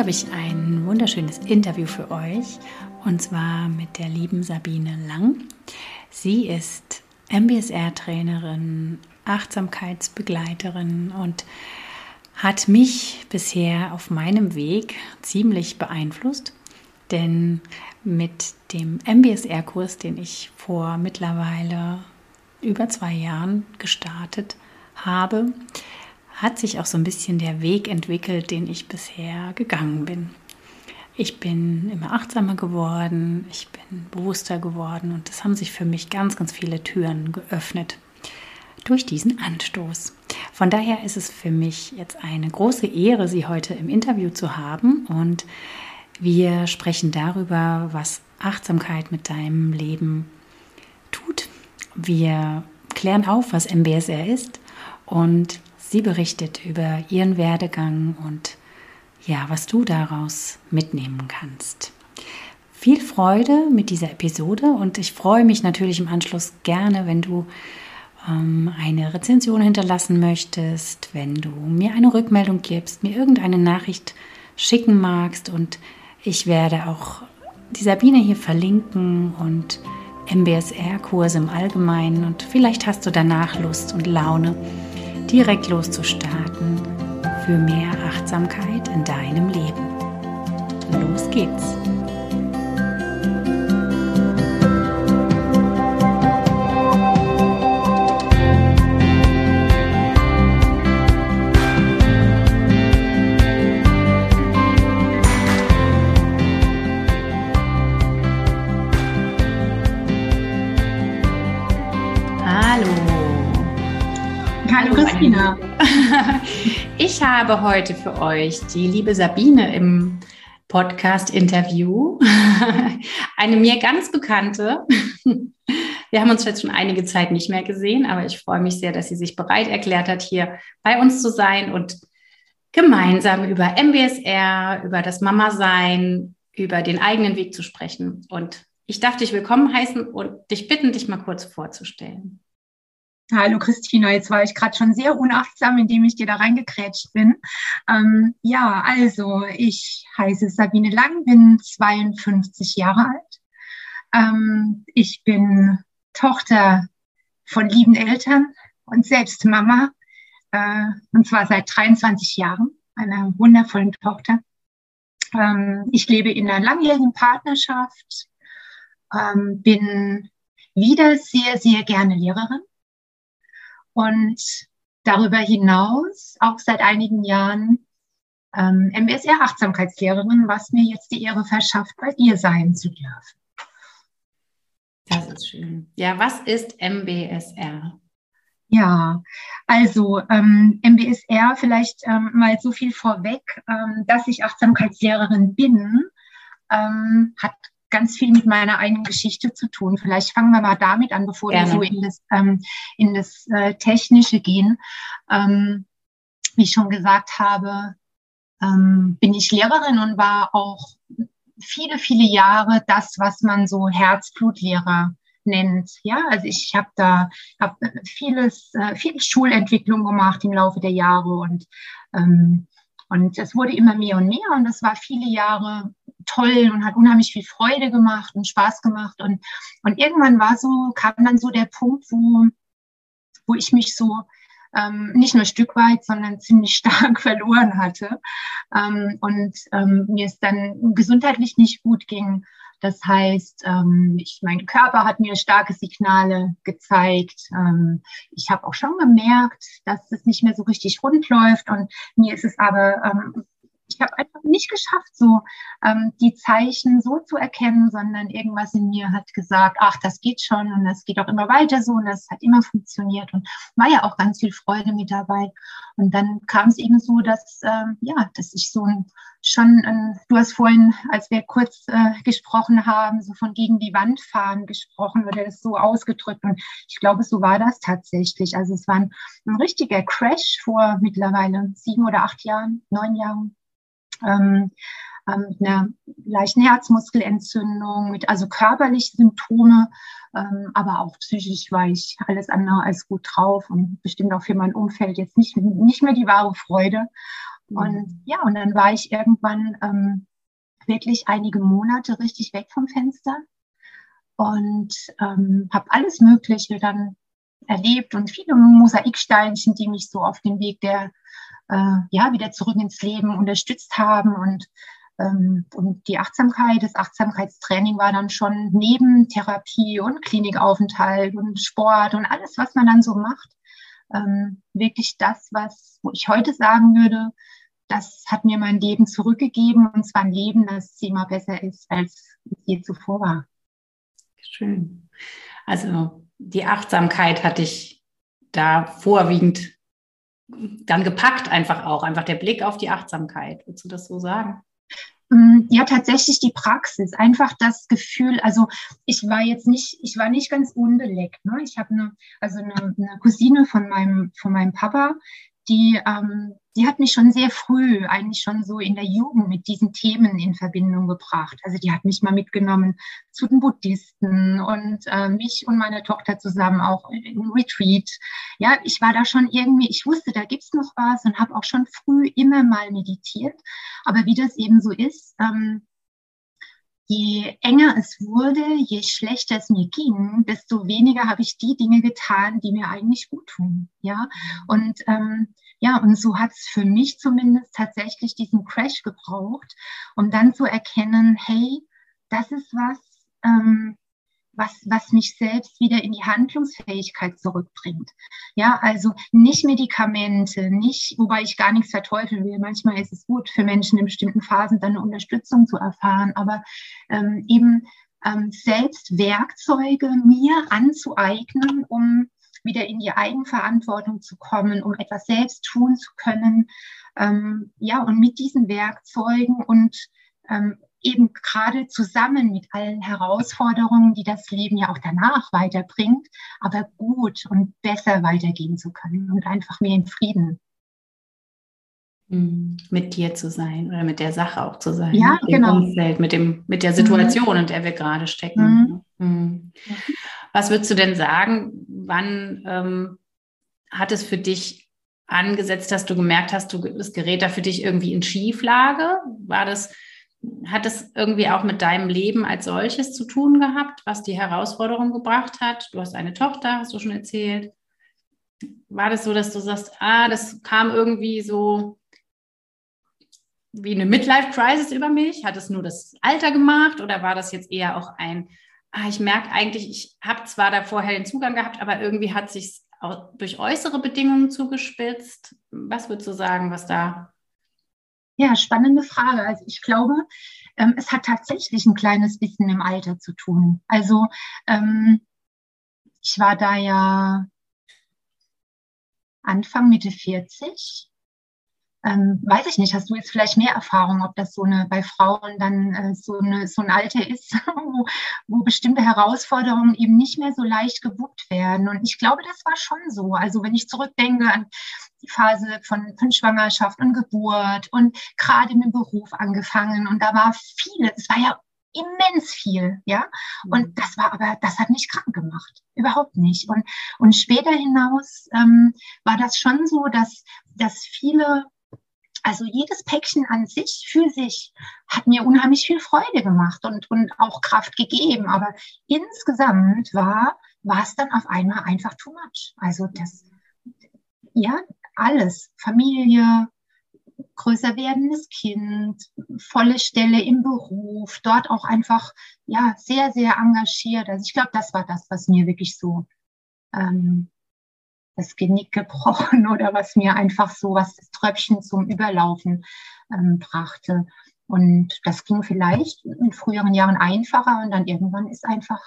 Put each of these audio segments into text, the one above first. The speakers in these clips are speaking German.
Heute habe ich ein wunderschönes Interview für euch und zwar mit der lieben Sabine Lang. Sie ist MBSR-Trainerin, Achtsamkeitsbegleiterin und hat mich bisher auf meinem Weg ziemlich beeinflusst, denn mit dem MBSR-Kurs, den ich vor mittlerweile über zwei Jahren gestartet habe, hat sich auch so ein bisschen der Weg entwickelt, den ich bisher gegangen bin. Ich bin immer achtsamer geworden, ich bin bewusster geworden und es haben sich für mich ganz, ganz viele Türen geöffnet durch diesen Anstoß. Von daher ist es für mich jetzt eine große Ehre, Sie heute im Interview zu haben und wir sprechen darüber, was Achtsamkeit mit deinem Leben tut. Wir klären auf, was MBSR ist und sie berichtet über ihren Werdegang und ja, was du daraus mitnehmen kannst. Viel Freude mit dieser Episode und ich freue mich natürlich im Anschluss gerne, wenn du ähm, eine Rezension hinterlassen möchtest, wenn du mir eine Rückmeldung gibst, mir irgendeine Nachricht schicken magst und ich werde auch die Sabine hier verlinken und MBSR-Kurse im Allgemeinen und vielleicht hast du danach Lust und Laune, direkt loszustarten für mehr Achtsamkeit in deinem Leben. Los geht's! Christina. Ich habe heute für euch die liebe Sabine im Podcast-Interview. Eine mir ganz bekannte. Wir haben uns jetzt schon einige Zeit nicht mehr gesehen, aber ich freue mich sehr, dass sie sich bereit erklärt hat, hier bei uns zu sein und gemeinsam über MBSR, über das Mama-Sein, über den eigenen Weg zu sprechen. Und ich darf dich willkommen heißen und dich bitten, dich mal kurz vorzustellen. Hallo Christina, jetzt war ich gerade schon sehr unachtsam, indem ich dir da reingekrätscht bin. Ähm, ja, also ich heiße Sabine Lang, bin 52 Jahre alt. Ähm, ich bin Tochter von lieben Eltern und selbst Mama, äh, und zwar seit 23 Jahren, einer wundervollen Tochter. Ähm, ich lebe in einer langjährigen Partnerschaft, ähm, bin wieder sehr, sehr gerne Lehrerin und darüber hinaus auch seit einigen Jahren ähm, MBSR Achtsamkeitslehrerin, was mir jetzt die Ehre verschafft, bei dir sein zu dürfen. Das ist schön. Ja, was ist MBSR? Ja, also ähm, MBSR vielleicht ähm, mal so viel vorweg, ähm, dass ich Achtsamkeitslehrerin bin, ähm, hat ganz viel mit meiner eigenen Geschichte zu tun. Vielleicht fangen wir mal damit an, bevor Gerne. wir so in das, ähm, in das äh, Technische gehen. Ähm, wie ich schon gesagt habe, ähm, bin ich Lehrerin und war auch viele, viele Jahre das, was man so Herzblutlehrer nennt. Ja, also ich habe da hab vieles, äh, viel Schulentwicklung gemacht im Laufe der Jahre und ähm, und es wurde immer mehr und mehr und das war viele Jahre toll und hat unheimlich viel Freude gemacht und Spaß gemacht. Und, und irgendwann war so, kam dann so der Punkt, wo, wo ich mich so ähm, nicht nur ein Stück weit, sondern ziemlich stark verloren hatte. Ähm, und ähm, mir es dann gesundheitlich nicht gut ging. Das heißt, ähm, ich, mein Körper hat mir starke Signale gezeigt. Ähm, ich habe auch schon gemerkt, dass es nicht mehr so richtig rund läuft. Und mir ist es aber ähm, ich habe einfach nicht geschafft, so ähm, die Zeichen so zu erkennen, sondern irgendwas in mir hat gesagt, ach, das geht schon und das geht auch immer weiter so und das hat immer funktioniert und war ja auch ganz viel Freude mit dabei. Und dann kam es eben so, dass ähm, ja, dass ich so ein, schon, ein, du hast vorhin, als wir kurz äh, gesprochen haben, so von gegen die Wand fahren gesprochen oder das so ausgedrückt und ich glaube, so war das tatsächlich. Also es war ein, ein richtiger Crash vor mittlerweile sieben oder acht Jahren, neun Jahren ähm, ähm, mit einer leichten Herzmuskelentzündung, mit also körperliche Symptome, ähm, aber auch psychisch war ich alles andere als gut drauf und bestimmt auch für mein Umfeld jetzt nicht, nicht mehr die wahre Freude. Mhm. Und ja, und dann war ich irgendwann ähm, wirklich einige Monate richtig weg vom Fenster und ähm, habe alles Mögliche dann erlebt und viele Mosaiksteinchen, die mich so auf dem Weg der äh, ja wieder zurück ins Leben unterstützt haben und ähm, und die Achtsamkeit, das Achtsamkeitstraining war dann schon neben Therapie und Klinikaufenthalt und Sport und alles, was man dann so macht, ähm, wirklich das, was ich heute sagen würde, das hat mir mein Leben zurückgegeben und zwar ein Leben, das immer besser ist, als es je zuvor war. Schön. Also die Achtsamkeit hatte ich da vorwiegend dann gepackt, einfach auch, einfach der Blick auf die Achtsamkeit. Würdest du das so sagen? Mm, ja, tatsächlich die Praxis, einfach das Gefühl, also ich war jetzt nicht, ich war nicht ganz unbeleckt. Ne? Ich habe eine, also eine, eine Cousine von meinem, von meinem Papa, die, ähm, die hat mich schon sehr früh, eigentlich schon so in der Jugend mit diesen Themen in Verbindung gebracht. Also die hat mich mal mitgenommen zu den Buddhisten und äh, mich und meine Tochter zusammen auch im Retreat. Ja, ich war da schon irgendwie, ich wusste, da gibt's noch was und habe auch schon früh immer mal meditiert. Aber wie das eben so ist, ähm, je enger es wurde, je schlechter es mir ging, desto weniger habe ich die Dinge getan, die mir eigentlich gut tun. Ja, und ähm, ja, und so hat es für mich zumindest tatsächlich diesen Crash gebraucht, um dann zu erkennen, hey, das ist was, ähm, was, was mich selbst wieder in die Handlungsfähigkeit zurückbringt. Ja, also nicht Medikamente, nicht, wobei ich gar nichts verteufeln will. Manchmal ist es gut für Menschen in bestimmten Phasen dann eine Unterstützung zu erfahren, aber ähm, eben ähm, selbst Werkzeuge mir anzueignen, um wieder in die Eigenverantwortung zu kommen, um etwas selbst tun zu können. Ähm, ja, und mit diesen Werkzeugen und ähm, eben gerade zusammen mit allen Herausforderungen, die das Leben ja auch danach weiterbringt, aber gut und besser weitergehen zu können und einfach mehr in Frieden. Mhm. Mit dir zu sein oder mit der Sache auch zu sein. Ja, mit genau. Umfeld, mit, dem, mit der Situation, mhm. in der wir gerade stecken. Mhm. Mhm. Was würdest du denn sagen, wann ähm, hat es für dich angesetzt, dass du gemerkt hast, du, das Gerät da für dich irgendwie in Schieflage? War das hat es irgendwie auch mit deinem Leben als solches zu tun gehabt, was die Herausforderung gebracht hat? Du hast eine Tochter, hast du schon erzählt. War das so, dass du sagst, ah, das kam irgendwie so wie eine Midlife-Crisis über mich? Hat es nur das Alter gemacht oder war das jetzt eher auch ein, ich merke eigentlich, ich habe zwar da vorher den Zugang gehabt, aber irgendwie hat sich durch äußere Bedingungen zugespitzt? Was würdest du sagen, was da ja, spannende Frage. Also ich glaube, ähm, es hat tatsächlich ein kleines bisschen im Alter zu tun. Also ähm, ich war da ja Anfang, Mitte 40 ähm, weiß ich nicht, hast du jetzt vielleicht mehr Erfahrung, ob das so eine bei Frauen dann äh, so, eine, so ein Alter ist, wo, wo bestimmte Herausforderungen eben nicht mehr so leicht gewuppt werden. Und ich glaube, das war schon so. Also wenn ich zurückdenke an die Phase von, von Schwangerschaft und Geburt und gerade mit dem Beruf angefangen und da war viele, es war ja immens viel, ja. Und mhm. das war aber, das hat mich krank gemacht. Überhaupt nicht. Und, und später hinaus ähm, war das schon so, dass, dass viele also jedes Päckchen an sich für sich hat mir unheimlich viel Freude gemacht und, und auch Kraft gegeben. Aber insgesamt war, war es dann auf einmal einfach too much. Also das, ja, alles. Familie, größer werdendes Kind, volle Stelle im Beruf, dort auch einfach, ja, sehr, sehr engagiert. Also ich glaube, das war das, was mir wirklich so ähm, das Genick gebrochen oder was mir einfach so was das Tröpfchen zum Überlaufen ähm, brachte. Und das ging vielleicht in früheren Jahren einfacher und dann irgendwann ist einfach,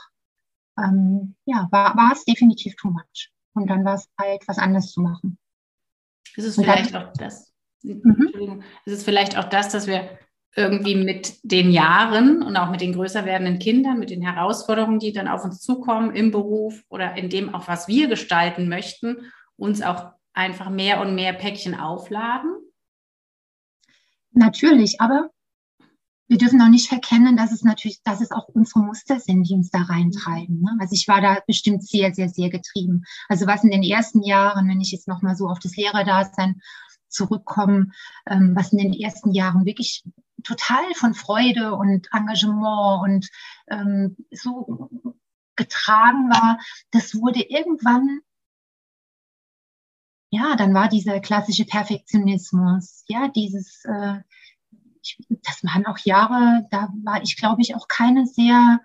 ähm, ja, war, war es definitiv too much. Und dann war es halt, was anderes zu machen. Ist es vielleicht dann, auch das? Mhm. Ist es vielleicht auch das, dass wir irgendwie mit den Jahren und auch mit den größer werdenden Kindern, mit den Herausforderungen, die dann auf uns zukommen im Beruf oder in dem auch, was wir gestalten möchten, uns auch einfach mehr und mehr Päckchen aufladen? Natürlich, aber wir dürfen auch nicht verkennen, dass es natürlich, dass es auch unsere Muster sind, die uns da reintreiben. Ne? Also ich war da bestimmt sehr, sehr, sehr getrieben. Also was in den ersten Jahren, wenn ich jetzt nochmal so auf das Lehrerdasein zurückkomme, ähm, was in den ersten Jahren wirklich total von Freude und Engagement und ähm, so getragen war, das wurde irgendwann ja, dann war dieser klassische Perfektionismus, ja, dieses, äh, ich, das waren auch Jahre, da war ich, glaube ich, auch keine sehr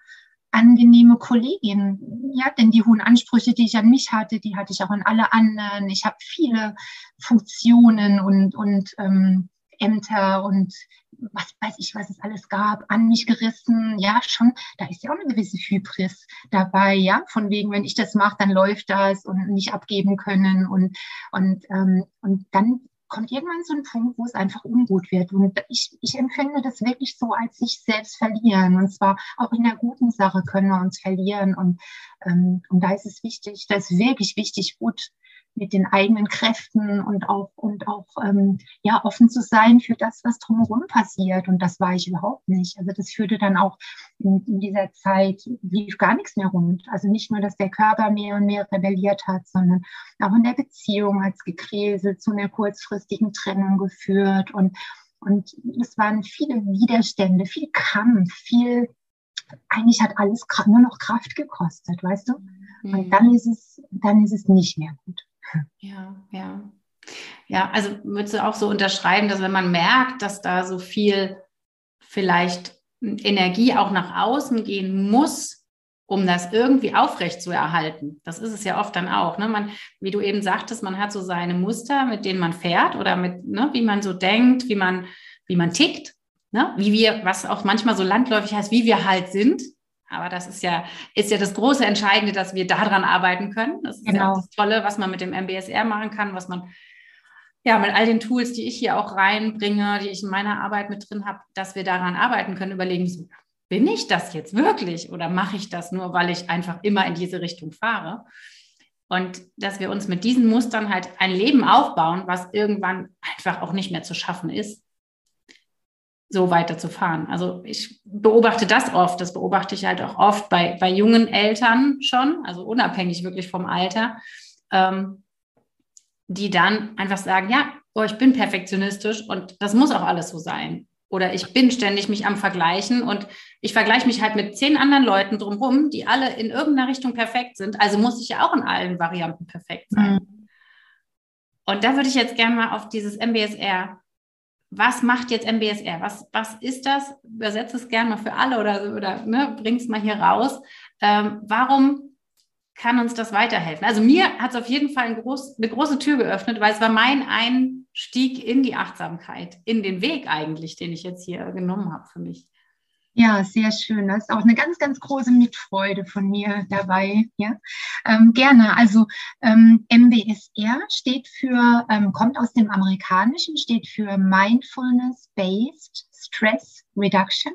angenehme Kollegin. Ja, denn die hohen Ansprüche, die ich an mich hatte, die hatte ich auch an alle anderen. Ich habe viele Funktionen und, und ähm, Ämter und was weiß ich, was es alles gab, an mich gerissen. Ja, schon, da ist ja auch eine gewisse Hybris dabei, ja, von wegen, wenn ich das mache, dann läuft das und nicht abgeben können und, und, ähm, und dann kommt irgendwann so ein Punkt, wo es einfach ungut wird. Und ich, ich empfinde das wirklich so als sich selbst verlieren. Und zwar auch in der guten Sache können wir uns verlieren. Und, ähm, und da ist es wichtig, da ist wirklich wichtig, gut mit den eigenen Kräften und auch und auch ähm, ja offen zu sein für das, was drumherum passiert. Und das war ich überhaupt nicht. Also das führte dann auch in, in dieser Zeit lief gar nichts mehr rund. Also nicht nur, dass der Körper mehr und mehr rebelliert hat, sondern auch in der Beziehung hat es gekräselt, zu einer kurzfristigen Trennung geführt und und es waren viele Widerstände, viel Kampf, viel eigentlich hat alles nur noch Kraft gekostet, weißt du? Und mhm. dann ist es, dann ist es nicht mehr gut. Ja, ja. Ja, also würdest du auch so unterschreiben, dass wenn man merkt, dass da so viel vielleicht Energie auch nach außen gehen muss, um das irgendwie aufrecht zu erhalten. Das ist es ja oft dann auch. Ne? Man, wie du eben sagtest, man hat so seine Muster, mit denen man fährt oder mit, ne, wie man so denkt, wie man, wie man tickt, ne? wie wir, was auch manchmal so landläufig heißt, wie wir halt sind. Aber das ist ja, ist ja das große Entscheidende, dass wir daran arbeiten können. Das ist genau. ja das Tolle, was man mit dem MBSR machen kann, was man ja mit all den Tools, die ich hier auch reinbringe, die ich in meiner Arbeit mit drin habe, dass wir daran arbeiten können, überlegen, bin ich das jetzt wirklich oder mache ich das nur, weil ich einfach immer in diese Richtung fahre? Und dass wir uns mit diesen Mustern halt ein Leben aufbauen, was irgendwann einfach auch nicht mehr zu schaffen ist so weiterzufahren. Also ich beobachte das oft, das beobachte ich halt auch oft bei, bei jungen Eltern schon, also unabhängig wirklich vom Alter, ähm, die dann einfach sagen, ja, oh, ich bin perfektionistisch und das muss auch alles so sein. Oder ich bin ständig mich am Vergleichen und ich vergleiche mich halt mit zehn anderen Leuten drumherum, die alle in irgendeiner Richtung perfekt sind. Also muss ich ja auch in allen Varianten perfekt sein. Mhm. Und da würde ich jetzt gerne mal auf dieses MBSR was macht jetzt MBSR? Was, was ist das? Übersetze es gerne mal für alle oder, oder ne, bring es mal hier raus. Ähm, warum kann uns das weiterhelfen? Also mir hat es auf jeden Fall ein groß, eine große Tür geöffnet, weil es war mein Einstieg in die Achtsamkeit, in den Weg eigentlich, den ich jetzt hier genommen habe für mich. Ja, sehr schön. Das ist auch eine ganz, ganz große Mitfreude von mir dabei. Ja, ähm, gerne. Also ähm, MBSR steht für, ähm, kommt aus dem Amerikanischen, steht für Mindfulness-Based Stress Reduction.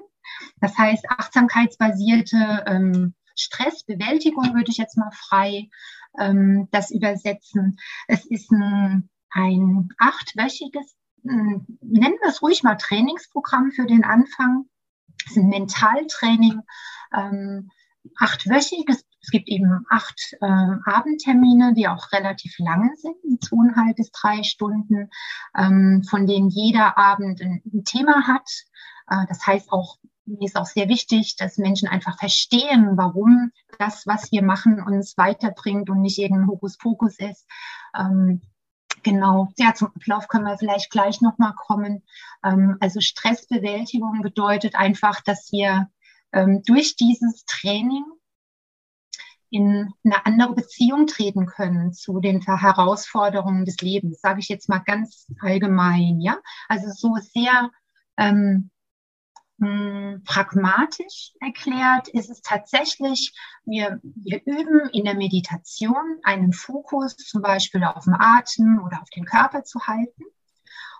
Das heißt achtsamkeitsbasierte ähm, Stressbewältigung würde ich jetzt mal frei ähm, das übersetzen. Es ist ein, ein achtwöchiges, äh, nennen wir es ruhig mal Trainingsprogramm für den Anfang das ist ein Mentaltraining, ähm, achtwöchig. Es, es gibt eben acht äh, Abendtermine, die auch relativ lange sind, zweieinhalb bis drei Stunden, ähm, von denen jeder Abend ein, ein Thema hat. Äh, das heißt auch, mir ist auch sehr wichtig, dass Menschen einfach verstehen, warum das, was wir machen, uns weiterbringt und nicht irgendein Hokuspokus ist. Ähm, Genau, ja, zum Ablauf können wir vielleicht gleich nochmal kommen. Ähm, also Stressbewältigung bedeutet einfach, dass wir ähm, durch dieses Training in eine andere Beziehung treten können zu den Herausforderungen des Lebens, sage ich jetzt mal ganz allgemein, ja. Also so sehr ähm, hm, pragmatisch erklärt ist es tatsächlich, wir, wir üben in der Meditation einen Fokus zum Beispiel auf den Atem oder auf den Körper zu halten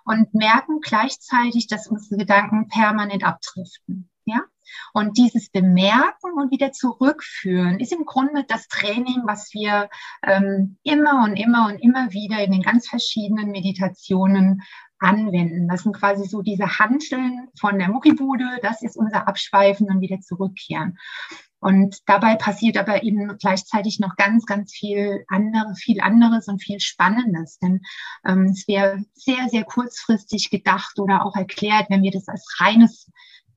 und merken gleichzeitig, dass unsere Gedanken permanent abdriften. Ja, und dieses Bemerken und wieder zurückführen ist im Grunde das Training, was wir ähm, immer und immer und immer wieder in den ganz verschiedenen Meditationen anwenden. Das sind quasi so diese Handeln von der Muckibude, das ist unser Abschweifen und wieder zurückkehren. Und dabei passiert aber eben gleichzeitig noch ganz, ganz viel andere, viel anderes und viel Spannendes. Denn ähm, es wäre sehr, sehr kurzfristig gedacht oder auch erklärt, wenn wir das als reines,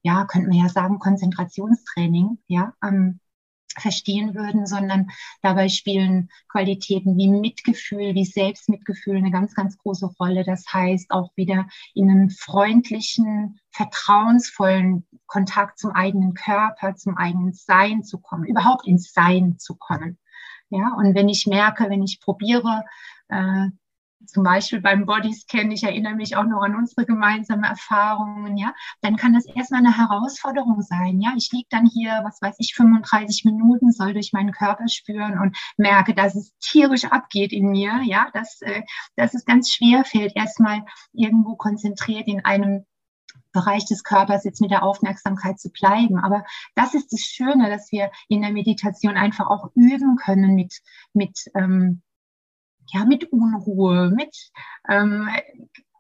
ja, könnte man ja sagen, Konzentrationstraining, ja, ähm, verstehen würden, sondern dabei spielen Qualitäten wie Mitgefühl, wie Selbstmitgefühl eine ganz, ganz große Rolle. Das heißt, auch wieder in einen freundlichen, vertrauensvollen Kontakt zum eigenen Körper, zum eigenen Sein zu kommen, überhaupt ins Sein zu kommen. Ja, und wenn ich merke, wenn ich probiere, äh, zum Beispiel beim Bodyscan, ich erinnere mich auch noch an unsere gemeinsamen Erfahrungen, ja, dann kann das erstmal eine Herausforderung sein, ja. Ich liege dann hier, was weiß ich, 35 Minuten, soll durch meinen Körper spüren und merke, dass es tierisch abgeht in mir, ja, dass, äh, dass es ganz schwer fällt, erstmal irgendwo konzentriert in einem Bereich des Körpers jetzt mit der Aufmerksamkeit zu bleiben. Aber das ist das Schöne, dass wir in der Meditation einfach auch üben können mit, mit ähm, ja, mit Unruhe, mit ähm,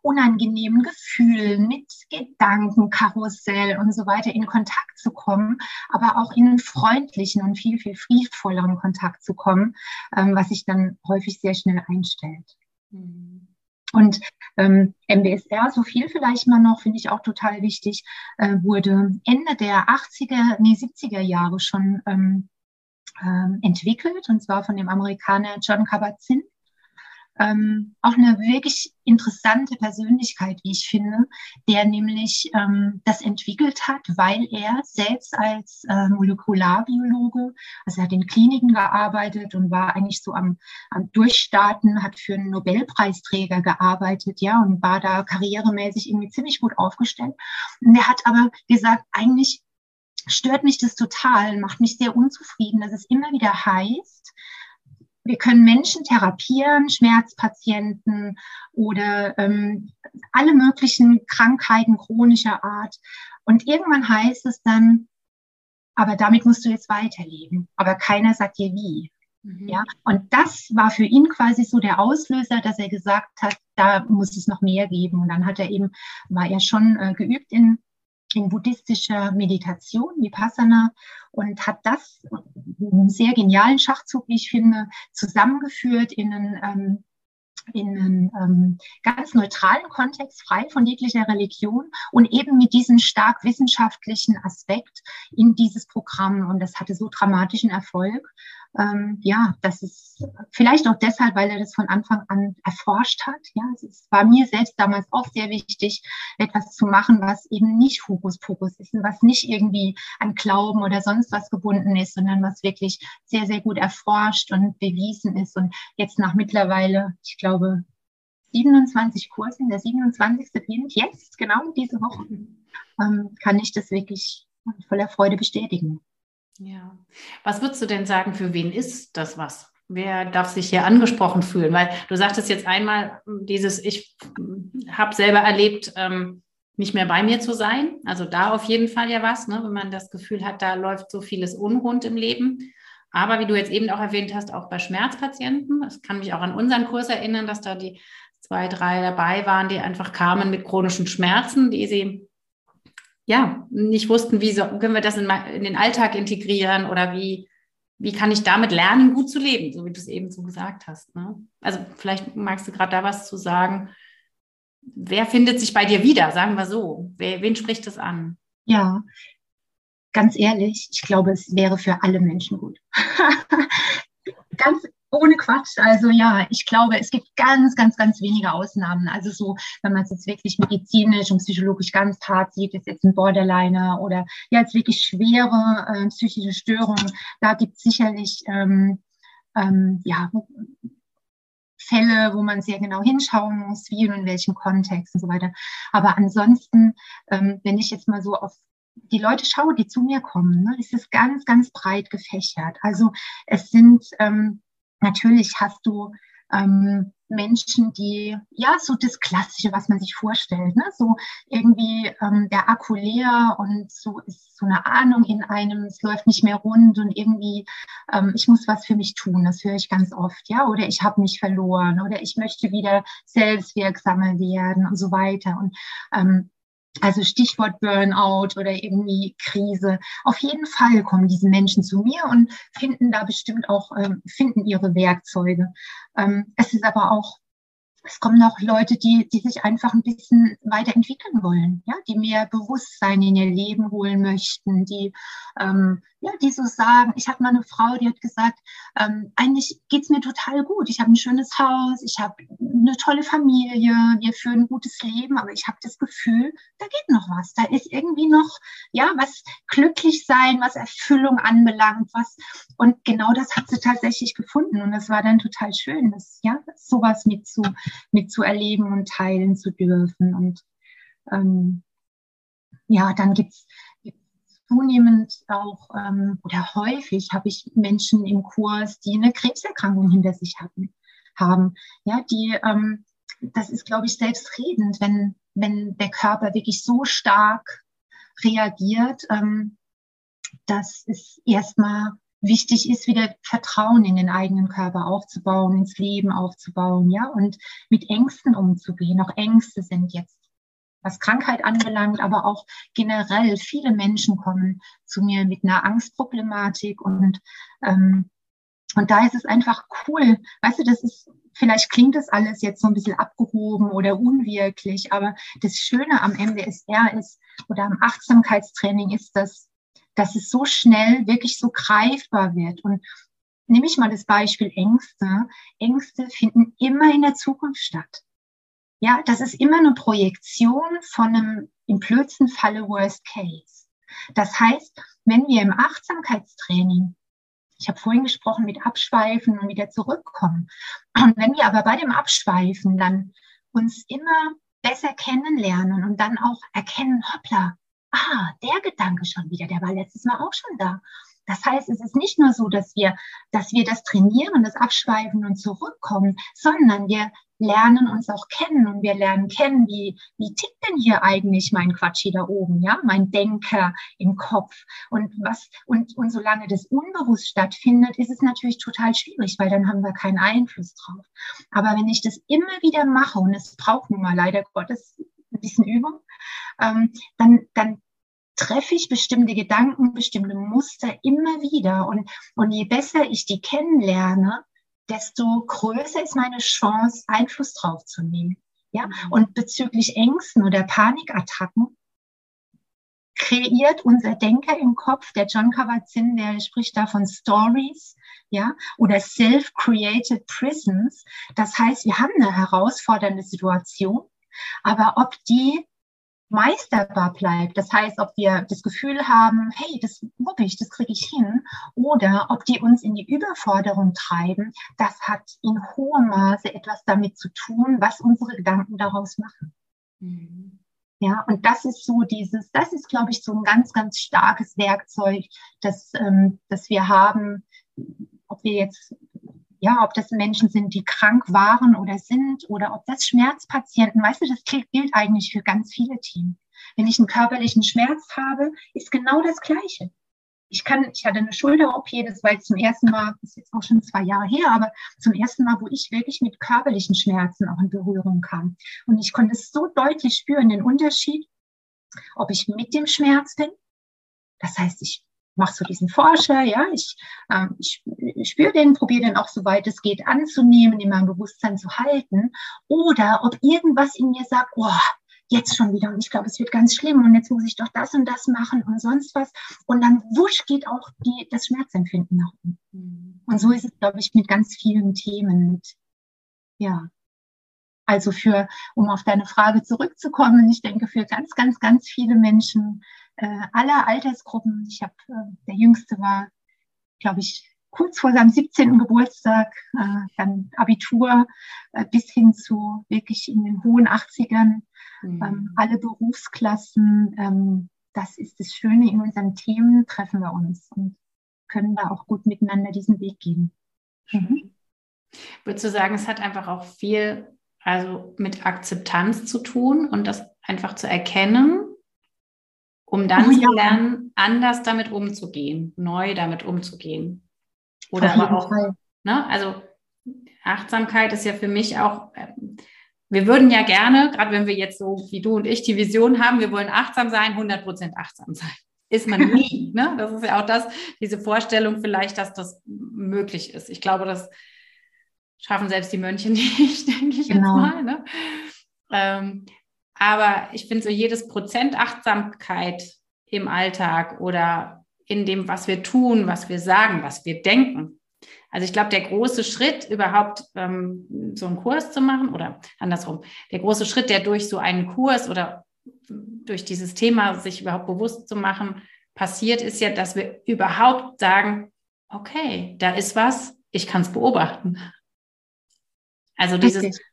unangenehmen Gefühlen, mit Gedankenkarussell und so weiter in Kontakt zu kommen, aber auch in einen freundlichen und viel, viel friedvolleren Kontakt zu kommen, ähm, was sich dann häufig sehr schnell einstellt. Mhm. Und ähm, MBSR, so viel vielleicht mal noch, finde ich auch total wichtig, äh, wurde Ende der 80er, nee, 70er Jahre schon ähm, ähm, entwickelt, und zwar von dem Amerikaner John Kabat-Zinn ähm, auch eine wirklich interessante Persönlichkeit, wie ich finde, der nämlich ähm, das entwickelt hat, weil er selbst als äh, Molekularbiologe, also er hat in Kliniken gearbeitet und war eigentlich so am, am Durchstarten, hat für einen Nobelpreisträger gearbeitet, ja, und war da karrieremäßig irgendwie ziemlich gut aufgestellt. Und er hat aber gesagt, eigentlich stört mich das total, macht mich sehr unzufrieden, dass es immer wieder heißt, wir können Menschen therapieren, Schmerzpatienten oder ähm, alle möglichen Krankheiten chronischer Art. Und irgendwann heißt es dann, aber damit musst du jetzt weiterleben. Aber keiner sagt dir wie. Mhm. Ja, und das war für ihn quasi so der Auslöser, dass er gesagt hat, da muss es noch mehr geben. Und dann hat er eben, war er schon äh, geübt in in buddhistischer Meditation, Vipassana, und hat das einen sehr genialen Schachzug, wie ich finde, zusammengeführt in einen, ähm, in einen ähm, ganz neutralen Kontext, frei von jeglicher Religion und eben mit diesem stark wissenschaftlichen Aspekt in dieses Programm. Und das hatte so dramatischen Erfolg, ähm, ja, das ist vielleicht auch deshalb, weil er das von Anfang an erforscht hat. Ja, es war mir selbst damals auch sehr wichtig, etwas zu machen, was eben nicht Hokuspokus ist und was nicht irgendwie an Glauben oder sonst was gebunden ist, sondern was wirklich sehr, sehr gut erforscht und bewiesen ist. Und jetzt nach mittlerweile, ich glaube, 27 Kursen, der 27. beginnt jetzt, genau diese Woche, ähm, kann ich das wirklich voller Freude bestätigen. Ja. Was würdest du denn sagen, für wen ist das was? Wer darf sich hier angesprochen fühlen? Weil du sagtest jetzt einmal dieses, ich habe selber erlebt, ähm, nicht mehr bei mir zu sein. Also da auf jeden Fall ja was, ne? wenn man das Gefühl hat, da läuft so vieles unrund im Leben. Aber wie du jetzt eben auch erwähnt hast, auch bei Schmerzpatienten. Das kann mich auch an unseren Kurs erinnern, dass da die zwei, drei dabei waren, die einfach kamen mit chronischen Schmerzen, die sie ja, nicht wussten, wie so, können wir das in, in, den Alltag integrieren oder wie, wie kann ich damit lernen, gut zu leben, so wie du es eben so gesagt hast. Ne? Also vielleicht magst du gerade da was zu sagen. Wer findet sich bei dir wieder, sagen wir so? Wer, wen spricht das an? Ja, ganz ehrlich, ich glaube, es wäre für alle Menschen gut. ganz ohne Quatsch. Also ja, ich glaube, es gibt ganz, ganz, ganz wenige Ausnahmen. Also so, wenn man es jetzt wirklich medizinisch und psychologisch ganz hart sieht, ist jetzt ein Borderliner oder ja, jetzt wirklich schwere äh, psychische Störungen, da gibt es sicherlich ähm, ähm, ja, Fälle, wo man sehr genau hinschauen muss, wie und in welchem Kontext und so weiter. Aber ansonsten, ähm, wenn ich jetzt mal so auf die Leute schaue, die zu mir kommen, ne, ist es ganz, ganz breit gefächert. Also es sind ähm, Natürlich hast du ähm, Menschen, die, ja, so das Klassische, was man sich vorstellt, ne? so irgendwie ähm, der Akku leer und so ist so eine Ahnung in einem, es läuft nicht mehr rund und irgendwie, ähm, ich muss was für mich tun, das höre ich ganz oft, ja, oder ich habe mich verloren oder ich möchte wieder selbstwirksamer werden und so weiter und ähm, also Stichwort Burnout oder irgendwie Krise. Auf jeden Fall kommen diese Menschen zu mir und finden da bestimmt auch, ähm, finden ihre Werkzeuge. Ähm, es ist aber auch es kommen auch Leute, die, die sich einfach ein bisschen weiterentwickeln wollen, ja, die mehr Bewusstsein in ihr Leben holen möchten, die, ähm, ja, die so sagen, ich habe mal eine Frau, die hat gesagt, ähm, eigentlich geht's mir total gut. Ich habe ein schönes Haus, ich habe eine tolle Familie, wir führen ein gutes Leben, aber ich habe das Gefühl, da geht noch was. Da ist irgendwie noch, ja, was glücklich sein, was Erfüllung anbelangt, was, und genau das hat sie tatsächlich gefunden. Und das war dann total schön, das, ja, sowas mit zu, mitzuerleben und teilen zu dürfen. Und ähm, ja, dann gibt's zunehmend auch ähm, oder häufig habe ich Menschen im Kurs, die eine Krebserkrankung hinter sich hatten, haben. Ja, die, ähm, das ist, glaube ich, selbstredend, wenn, wenn der Körper wirklich so stark reagiert, ähm, dass es erstmal wichtig ist, wieder Vertrauen in den eigenen Körper aufzubauen, ins Leben aufzubauen, ja, und mit Ängsten umzugehen. Auch Ängste sind jetzt, was Krankheit anbelangt, aber auch generell viele Menschen kommen zu mir mit einer Angstproblematik und ähm, und da ist es einfach cool, weißt du, das ist Vielleicht klingt das alles jetzt so ein bisschen abgehoben oder unwirklich, aber das Schöne am MBSR ist oder am Achtsamkeitstraining ist, dass dass es so schnell wirklich so greifbar wird. Und nehme ich mal das Beispiel Ängste. Ängste finden immer in der Zukunft statt. Ja, das ist immer eine Projektion von einem im blödsten Falle Worst Case. Das heißt, wenn wir im Achtsamkeitstraining, ich habe vorhin gesprochen mit Abschweifen und wieder zurückkommen, und wenn wir aber bei dem Abschweifen dann uns immer besser kennenlernen und dann auch erkennen, hoppla, ah, der Gedanke schon wieder, der war letztes Mal auch schon da. Das heißt, es ist nicht nur so, dass wir, dass wir das trainieren, das Abschweifen und zurückkommen, sondern wir lernen uns auch kennen und wir lernen kennen, wie, wie tickt denn hier eigentlich mein Quatsch hier da oben, ja, mein Denker im Kopf und was, und, und solange das unbewusst stattfindet, ist es natürlich total schwierig, weil dann haben wir keinen Einfluss drauf. Aber wenn ich das immer wieder mache und es braucht nun mal leider Gottes ein bisschen Übung, ähm, dann, dann treffe ich bestimmte Gedanken, bestimmte Muster immer wieder. Und, und je besser ich die kennenlerne, desto größer ist meine Chance, Einfluss drauf zu nehmen. Ja? Mhm. Und bezüglich Ängsten oder Panikattacken kreiert unser Denker im Kopf, der John Kabat-Zinn, der spricht da von Stories, ja, oder self-created prisons. Das heißt, wir haben eine herausfordernde Situation, aber ob die meisterbar bleibt. Das heißt, ob wir das Gefühl haben, hey, das wupp ich, das kriege ich hin, oder ob die uns in die Überforderung treiben, das hat in hohem Maße etwas damit zu tun, was unsere Gedanken daraus machen. Mhm. Ja, und das ist so dieses, das ist, glaube ich, so ein ganz, ganz starkes Werkzeug, das, ähm, das wir haben, ob wir jetzt ja, ob das Menschen sind, die krank waren oder sind, oder ob das Schmerzpatienten, weißt du, das gilt eigentlich für ganz viele Teams. Wenn ich einen körperlichen Schmerz habe, ist genau das Gleiche. Ich kann, ich hatte eine Schulter-OP, das war jetzt zum ersten Mal, das ist jetzt auch schon zwei Jahre her, aber zum ersten Mal, wo ich wirklich mit körperlichen Schmerzen auch in Berührung kam. Und ich konnte es so deutlich spüren, den Unterschied, ob ich mit dem Schmerz bin. Das heißt, ich mache so diesen Forscher, ja, ich, äh, ich, spüre den, probiere den auch soweit es geht anzunehmen, in meinem Bewusstsein zu halten, oder ob irgendwas in mir sagt, oh, jetzt schon wieder und ich glaube, es wird ganz schlimm und jetzt muss ich doch das und das machen und sonst was und dann wusch geht auch die, das Schmerzempfinden nach unten. Mhm. Und so ist es, glaube ich, mit ganz vielen Themen. Mit, ja, also für, um auf deine Frage zurückzukommen, ich denke, für ganz, ganz, ganz viele Menschen äh, aller Altersgruppen. Ich habe, äh, der Jüngste war, glaube ich, kurz vor seinem 17. Geburtstag, äh, dann Abitur äh, bis hin zu wirklich in den hohen 80ern, mhm. ähm, alle Berufsklassen. Ähm, das ist das Schöne, in unseren Themen treffen wir uns und können da auch gut miteinander diesen Weg gehen. Mhm. Würdest du sagen, es hat einfach auch viel also mit Akzeptanz zu tun und das einfach zu erkennen, um dann oh, zu lernen, anders damit umzugehen, neu damit umzugehen. Oder aber auch, ne, also Achtsamkeit ist ja für mich auch, ähm, wir würden ja gerne, gerade wenn wir jetzt so wie du und ich die Vision haben, wir wollen achtsam sein, 100% achtsam sein. Ist man nie. ne? Das ist ja auch das, diese Vorstellung vielleicht, dass das möglich ist. Ich glaube, das schaffen selbst die Mönche nicht, denke ich genau. jetzt mal. Ne? Ähm, aber ich finde so jedes Prozent Achtsamkeit im Alltag oder in dem, was wir tun, was wir sagen, was wir denken. Also ich glaube, der große Schritt überhaupt ähm, so einen Kurs zu machen oder andersrum, der große Schritt, der durch so einen Kurs oder durch dieses Thema sich überhaupt bewusst zu machen, passiert, ist ja, dass wir überhaupt sagen, okay, da ist was, ich kann es beobachten. Also dieses, Richtig.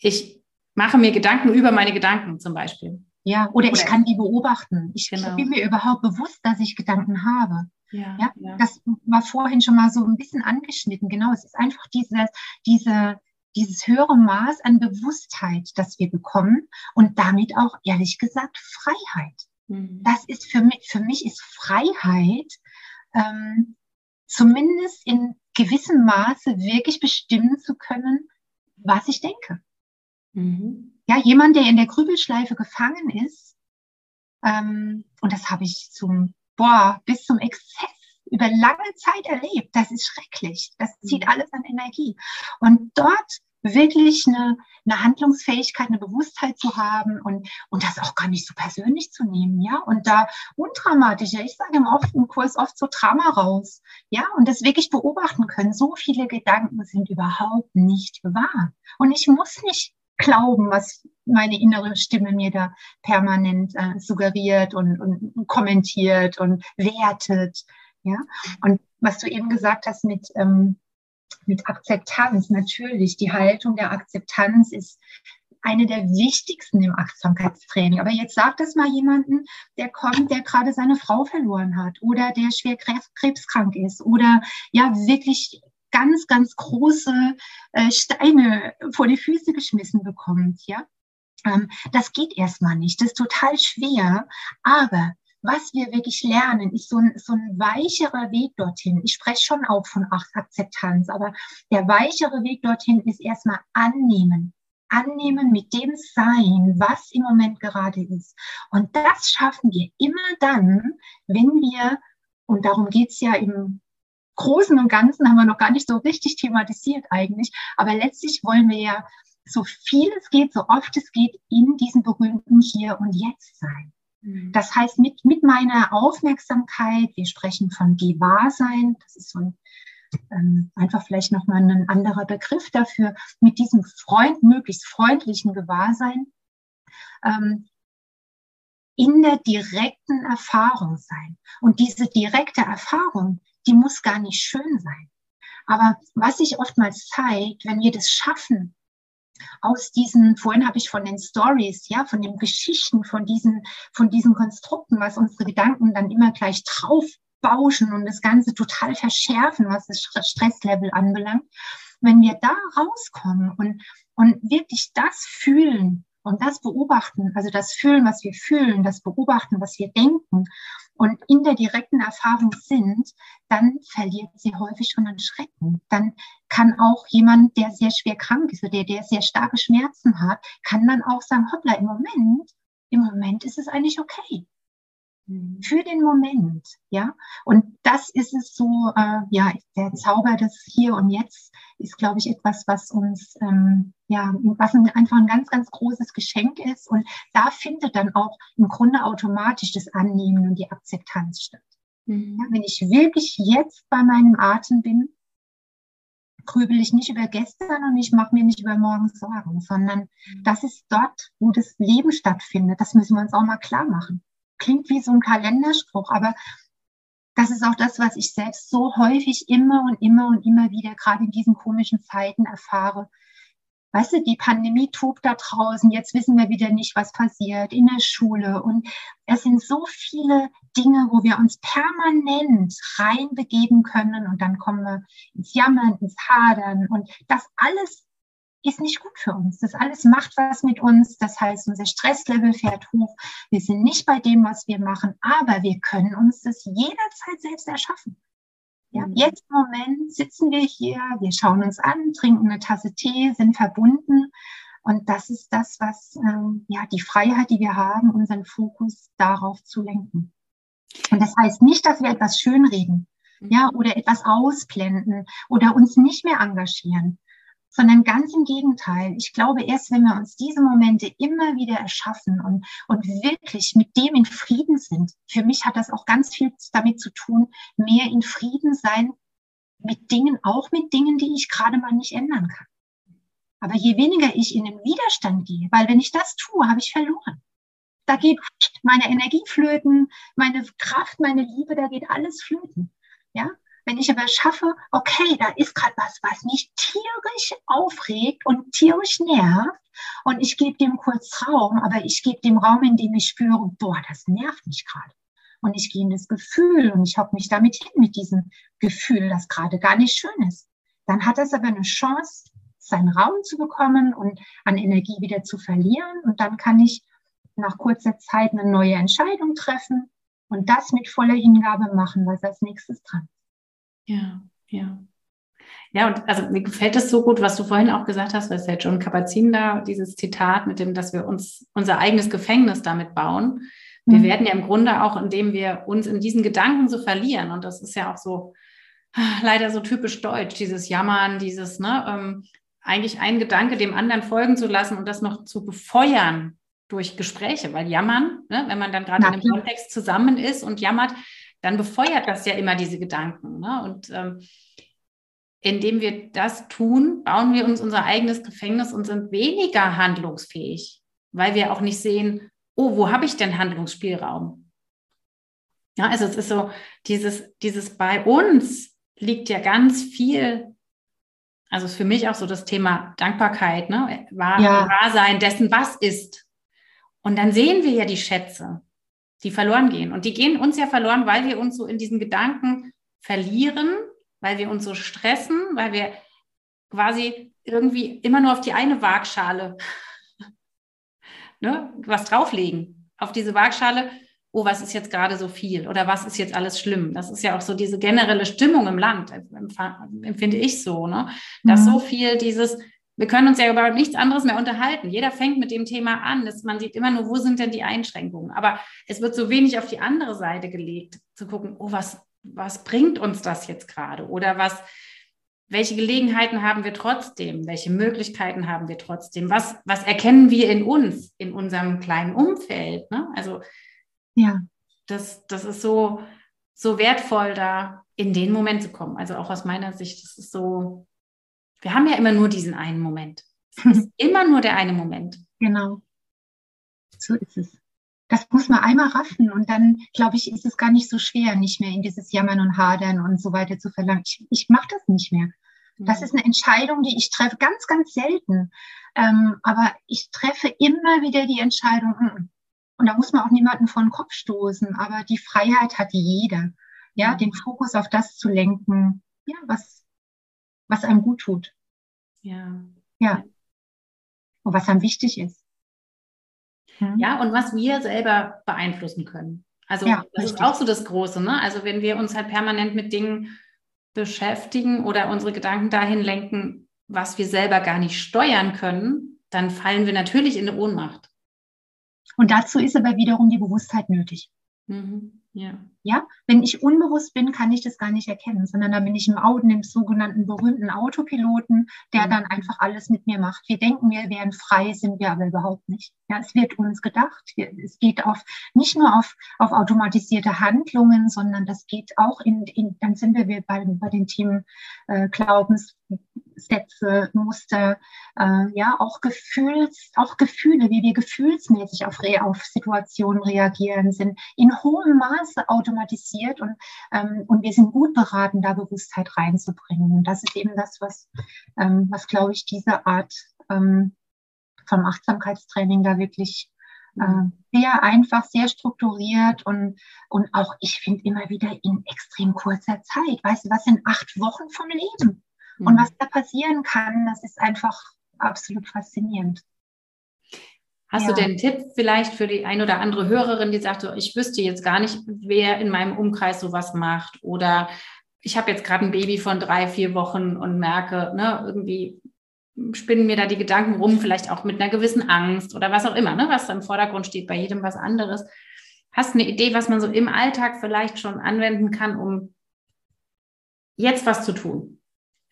ich mache mir Gedanken über meine Gedanken zum Beispiel. Ja, oder, oder ich kann die beobachten. Ich genau. bin mir überhaupt bewusst, dass ich Gedanken habe. Ja, ja, ja, das war vorhin schon mal so ein bisschen angeschnitten. Genau, es ist einfach dieses, diese, dieses höhere Maß an Bewusstheit, das wir bekommen und damit auch ehrlich gesagt Freiheit. Mhm. Das ist für mich, für mich ist Freiheit ähm, zumindest in gewissem Maße wirklich bestimmen zu können, was ich denke. Mhm. Ja, jemand, der in der Grübelschleife gefangen ist, ähm, und das habe ich zum, boah, bis zum Exzess über lange Zeit erlebt. Das ist schrecklich. Das zieht mhm. alles an Energie. Und dort wirklich eine, eine Handlungsfähigkeit, eine Bewusstheit zu haben und, und das auch gar nicht so persönlich zu nehmen, ja, und da undramatisch, ja, ich sage im, oft, im Kurs oft so Drama raus, ja, und das wirklich beobachten können. So viele Gedanken sind überhaupt nicht wahr. Und ich muss nicht glauben, was meine innere Stimme mir da permanent äh, suggeriert und, und kommentiert und wertet, ja. Und was du eben gesagt hast mit, ähm, mit Akzeptanz, natürlich, die Haltung der Akzeptanz ist eine der wichtigsten im Achtsamkeitstraining. Aber jetzt sagt das mal jemanden, der kommt, der gerade seine Frau verloren hat oder der schwer krebskrank ist oder ja wirklich ganz, ganz große äh, Steine vor die Füße geschmissen bekommt, ja. Ähm, das geht erstmal nicht. Das ist total schwer. Aber was wir wirklich lernen, ist so ein, so ein weicherer Weg dorthin. Ich spreche schon auch von Akzeptanz, aber der weichere Weg dorthin ist erstmal annehmen. Annehmen mit dem Sein, was im Moment gerade ist. Und das schaffen wir immer dann, wenn wir, und darum geht's ja im Großen und Ganzen, haben wir noch gar nicht so richtig thematisiert eigentlich, aber letztlich wollen wir ja so viel es geht, so oft es geht, in diesem berühmten Hier und Jetzt sein. Mhm. Das heißt, mit, mit meiner Aufmerksamkeit, wir sprechen von Gewahrsein, das ist so ein, ähm, einfach vielleicht nochmal ein anderer Begriff dafür, mit diesem Freund, möglichst freundlichen Gewahrsein, ähm, in der direkten Erfahrung sein. Und diese direkte Erfahrung, die muss gar nicht schön sein. Aber was sich oftmals zeigt, wenn wir das schaffen, aus diesen, vorhin habe ich von den Stories, ja, von den Geschichten, von diesen, von diesen Konstrukten, was unsere Gedanken dann immer gleich drauf bauschen und das Ganze total verschärfen, was das Stresslevel anbelangt. Wenn wir da rauskommen und, und wirklich das fühlen und das beobachten, also das fühlen, was wir fühlen, das beobachten, was wir denken und in der direkten Erfahrung sind, dann verliert sie häufig schon an Schrecken. Dann kann auch jemand, der sehr schwer krank ist oder der, der sehr starke Schmerzen hat, kann dann auch sagen, hoppla, im Moment, im Moment ist es eigentlich okay. Mhm. Für den Moment, ja. Und das ist es so, äh, ja, der Zauber des Hier und Jetzt ist, glaube ich, etwas, was uns, ähm, ja, was ein, einfach ein ganz, ganz großes Geschenk ist. Und da findet dann auch im Grunde automatisch das Annehmen und die Akzeptanz statt. Mhm. Ja, wenn ich wirklich jetzt bei meinem Atem bin, grübel ich nicht über gestern und ich mache mir nicht über morgen Sorgen, sondern mhm. das ist dort, wo das Leben stattfindet. Das müssen wir uns auch mal klar machen klingt wie so ein Kalenderspruch, aber das ist auch das, was ich selbst so häufig immer und immer und immer wieder gerade in diesen komischen Zeiten erfahre. Weißt du, die Pandemie tobt da draußen. Jetzt wissen wir wieder nicht, was passiert in der Schule. Und es sind so viele Dinge, wo wir uns permanent reinbegeben können. Und dann kommen wir ins Jammern, ins Hadern. Und das alles ist nicht gut für uns. Das alles macht was mit uns. Das heißt, unser Stresslevel fährt hoch. Wir sind nicht bei dem, was wir machen, aber wir können uns das jederzeit selbst erschaffen. Ja, mhm. jetzt im Moment sitzen wir hier, wir schauen uns an, trinken eine Tasse Tee, sind verbunden. Und das ist das, was, ähm, ja, die Freiheit, die wir haben, unseren Fokus darauf zu lenken. Und das heißt nicht, dass wir etwas schönreden, ja, mhm. oder etwas ausblenden oder uns nicht mehr engagieren sondern ganz im Gegenteil. Ich glaube, erst wenn wir uns diese Momente immer wieder erschaffen und, und wirklich mit dem in Frieden sind, für mich hat das auch ganz viel damit zu tun, mehr in Frieden sein mit Dingen, auch mit Dingen, die ich gerade mal nicht ändern kann. Aber je weniger ich in den Widerstand gehe, weil wenn ich das tue, habe ich verloren. Da geht meine Energie flöten, meine Kraft, meine Liebe, da geht alles flöten. Ja, wenn ich aber schaffe, okay, da ist gerade was, was mich tierisch aufregt und tierisch nervt und ich gebe dem kurz Raum, aber ich gebe dem Raum, in dem ich spüre, boah, das nervt mich gerade. Und ich gehe in das Gefühl und ich hocke mich damit hin mit diesem Gefühl, das gerade gar nicht schön ist. Dann hat das aber eine Chance, seinen Raum zu bekommen und an Energie wieder zu verlieren. Und dann kann ich nach kurzer Zeit eine neue Entscheidung treffen und das mit voller Hingabe machen, was als nächstes dran ist. Ja, ja. Ja, und also mir gefällt es so gut, was du vorhin auch gesagt hast, weil es ja John Kabat-Zinn da, dieses Zitat mit dem, dass wir uns unser eigenes Gefängnis damit bauen. Wir mhm. werden ja im Grunde auch, indem wir uns in diesen Gedanken so verlieren, und das ist ja auch so ah, leider so typisch deutsch, dieses Jammern, dieses, ne, ähm, eigentlich ein Gedanke dem anderen folgen zu lassen und das noch zu befeuern durch Gespräche, weil jammern, ne, wenn man dann gerade in einem Kontext zusammen ist und jammert, dann befeuert das ja immer diese Gedanken. Ne? Und ähm, indem wir das tun, bauen wir uns unser eigenes Gefängnis und sind weniger handlungsfähig, weil wir auch nicht sehen, oh, wo habe ich denn Handlungsspielraum? Ja, also es ist so, dieses, dieses bei uns liegt ja ganz viel, also für mich auch so das Thema Dankbarkeit, ne? Wahr, ja. Wahrsein dessen, was ist. Und dann sehen wir ja die Schätze die verloren gehen. Und die gehen uns ja verloren, weil wir uns so in diesen Gedanken verlieren, weil wir uns so stressen, weil wir quasi irgendwie immer nur auf die eine Waagschale ne, was drauflegen. Auf diese Waagschale, oh, was ist jetzt gerade so viel oder was ist jetzt alles schlimm? Das ist ja auch so diese generelle Stimmung im Land, empfinde ich so, ne? dass mhm. so viel dieses, wir können uns ja über nichts anderes mehr unterhalten. Jeder fängt mit dem Thema an. Das, man sieht immer nur, wo sind denn die Einschränkungen. Aber es wird so wenig auf die andere Seite gelegt, zu gucken, oh, was, was bringt uns das jetzt gerade? Oder was, welche Gelegenheiten haben wir trotzdem? Welche Möglichkeiten haben wir trotzdem? Was, was erkennen wir in uns, in unserem kleinen Umfeld? Ne? Also, ja, das, das ist so, so wertvoll, da in den Moment zu kommen. Also auch aus meiner Sicht, das ist so, wir haben ja immer nur diesen einen Moment. Es ist immer nur der eine Moment. Genau. So ist es. Das muss man einmal raffen und dann, glaube ich, ist es gar nicht so schwer, nicht mehr in dieses Jammern und Hadern und so weiter zu verlangen. Ich, ich mache das nicht mehr. Das mhm. ist eine Entscheidung, die ich treffe, ganz, ganz selten. Ähm, aber ich treffe immer wieder die Entscheidung, mm. und da muss man auch niemanden vor den Kopf stoßen, aber die Freiheit hat jeder. Ja, mhm. den Fokus auf das zu lenken, ja, was, was einem gut tut. Ja. Ja. Und was einem wichtig ist. Hm? Ja, und was wir selber beeinflussen können. Also ja, das richtig. ist auch so das Große, ne? Also wenn wir uns halt permanent mit Dingen beschäftigen oder unsere Gedanken dahin lenken, was wir selber gar nicht steuern können, dann fallen wir natürlich in eine Ohnmacht. Und dazu ist aber wiederum die Bewusstheit nötig. Mhm. Ja. ja, wenn ich unbewusst bin, kann ich das gar nicht erkennen, sondern da bin ich im Auto, im sogenannten berühmten Autopiloten, der mhm. dann einfach alles mit mir macht. Wir denken, wir wären frei, sind wir aber überhaupt nicht. Ja, es wird uns gedacht. Es geht auf, nicht nur auf, auf automatisierte Handlungen, sondern das geht auch in, in dann sind wir bei, bei den Themen äh, Glaubens, Sätze, Muster, äh, ja, auch Gefühls, auch Gefühle, wie wir gefühlsmäßig auf, auf Situationen reagieren, sind in hohem Maße automatisiert und, ähm, und wir sind gut beraten, da Bewusstheit reinzubringen. Und das ist eben das, was, ähm, was glaube ich, diese Art ähm, vom Achtsamkeitstraining da wirklich äh, sehr einfach, sehr strukturiert und, und auch, ich finde immer wieder in extrem kurzer Zeit. Weißt du, was sind acht Wochen vom Leben? Mhm. Und was da passieren kann, das ist einfach absolut faszinierend. Hast ja. du denn einen Tipp vielleicht für die ein oder andere Hörerin, die sagt, so, ich wüsste jetzt gar nicht, wer in meinem Umkreis sowas macht oder ich habe jetzt gerade ein Baby von drei, vier Wochen und merke, ne, irgendwie spinnen mir da die Gedanken rum, vielleicht auch mit einer gewissen Angst oder was auch immer, ne, was da im Vordergrund steht, bei jedem was anderes. Hast du eine Idee, was man so im Alltag vielleicht schon anwenden kann, um jetzt was zu tun?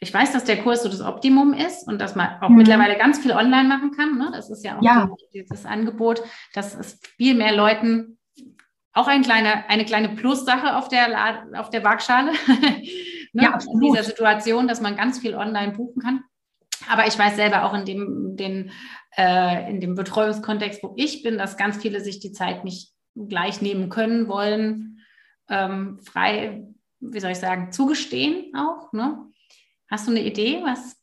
Ich weiß, dass der Kurs so das Optimum ist und dass man auch mhm. mittlerweile ganz viel online machen kann. Ne? Das ist ja auch ja. dieses Angebot, dass es viel mehr Leuten auch ein kleine, eine kleine Plussache auf der, auf der Waagschale ne? ja, in dieser Situation, dass man ganz viel online buchen kann. Aber ich weiß selber auch in dem, den, äh, in dem Betreuungskontext, wo ich bin, dass ganz viele sich die Zeit nicht gleich nehmen können, wollen, ähm, frei, wie soll ich sagen, zugestehen auch. Ne? Hast du eine Idee, was?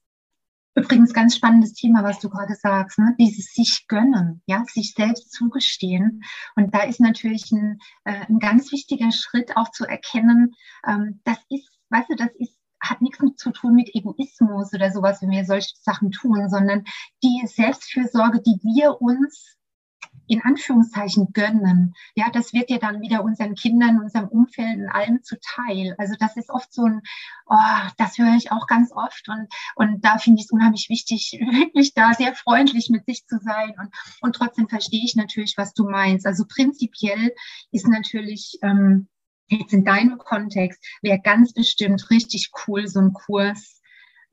Übrigens ganz spannendes Thema, was du gerade sagst, ne? dieses sich gönnen, ja, sich selbst zugestehen. Und da ist natürlich ein, äh, ein ganz wichtiger Schritt auch zu erkennen, ähm, das ist, weißt du, das ist hat nichts zu tun mit Egoismus oder sowas, wenn wir solche Sachen tun, sondern die Selbstfürsorge, die wir uns in Anführungszeichen gönnen. Ja, das wird ja dann wieder unseren Kindern, unserem Umfeld und allem zuteil. Also das ist oft so ein, oh, das höre ich auch ganz oft und, und da finde ich es unheimlich wichtig, wirklich da sehr freundlich mit sich zu sein und, und trotzdem verstehe ich natürlich, was du meinst. Also prinzipiell ist natürlich, ähm, jetzt in deinem Kontext, wäre ganz bestimmt richtig cool, so ein Kurs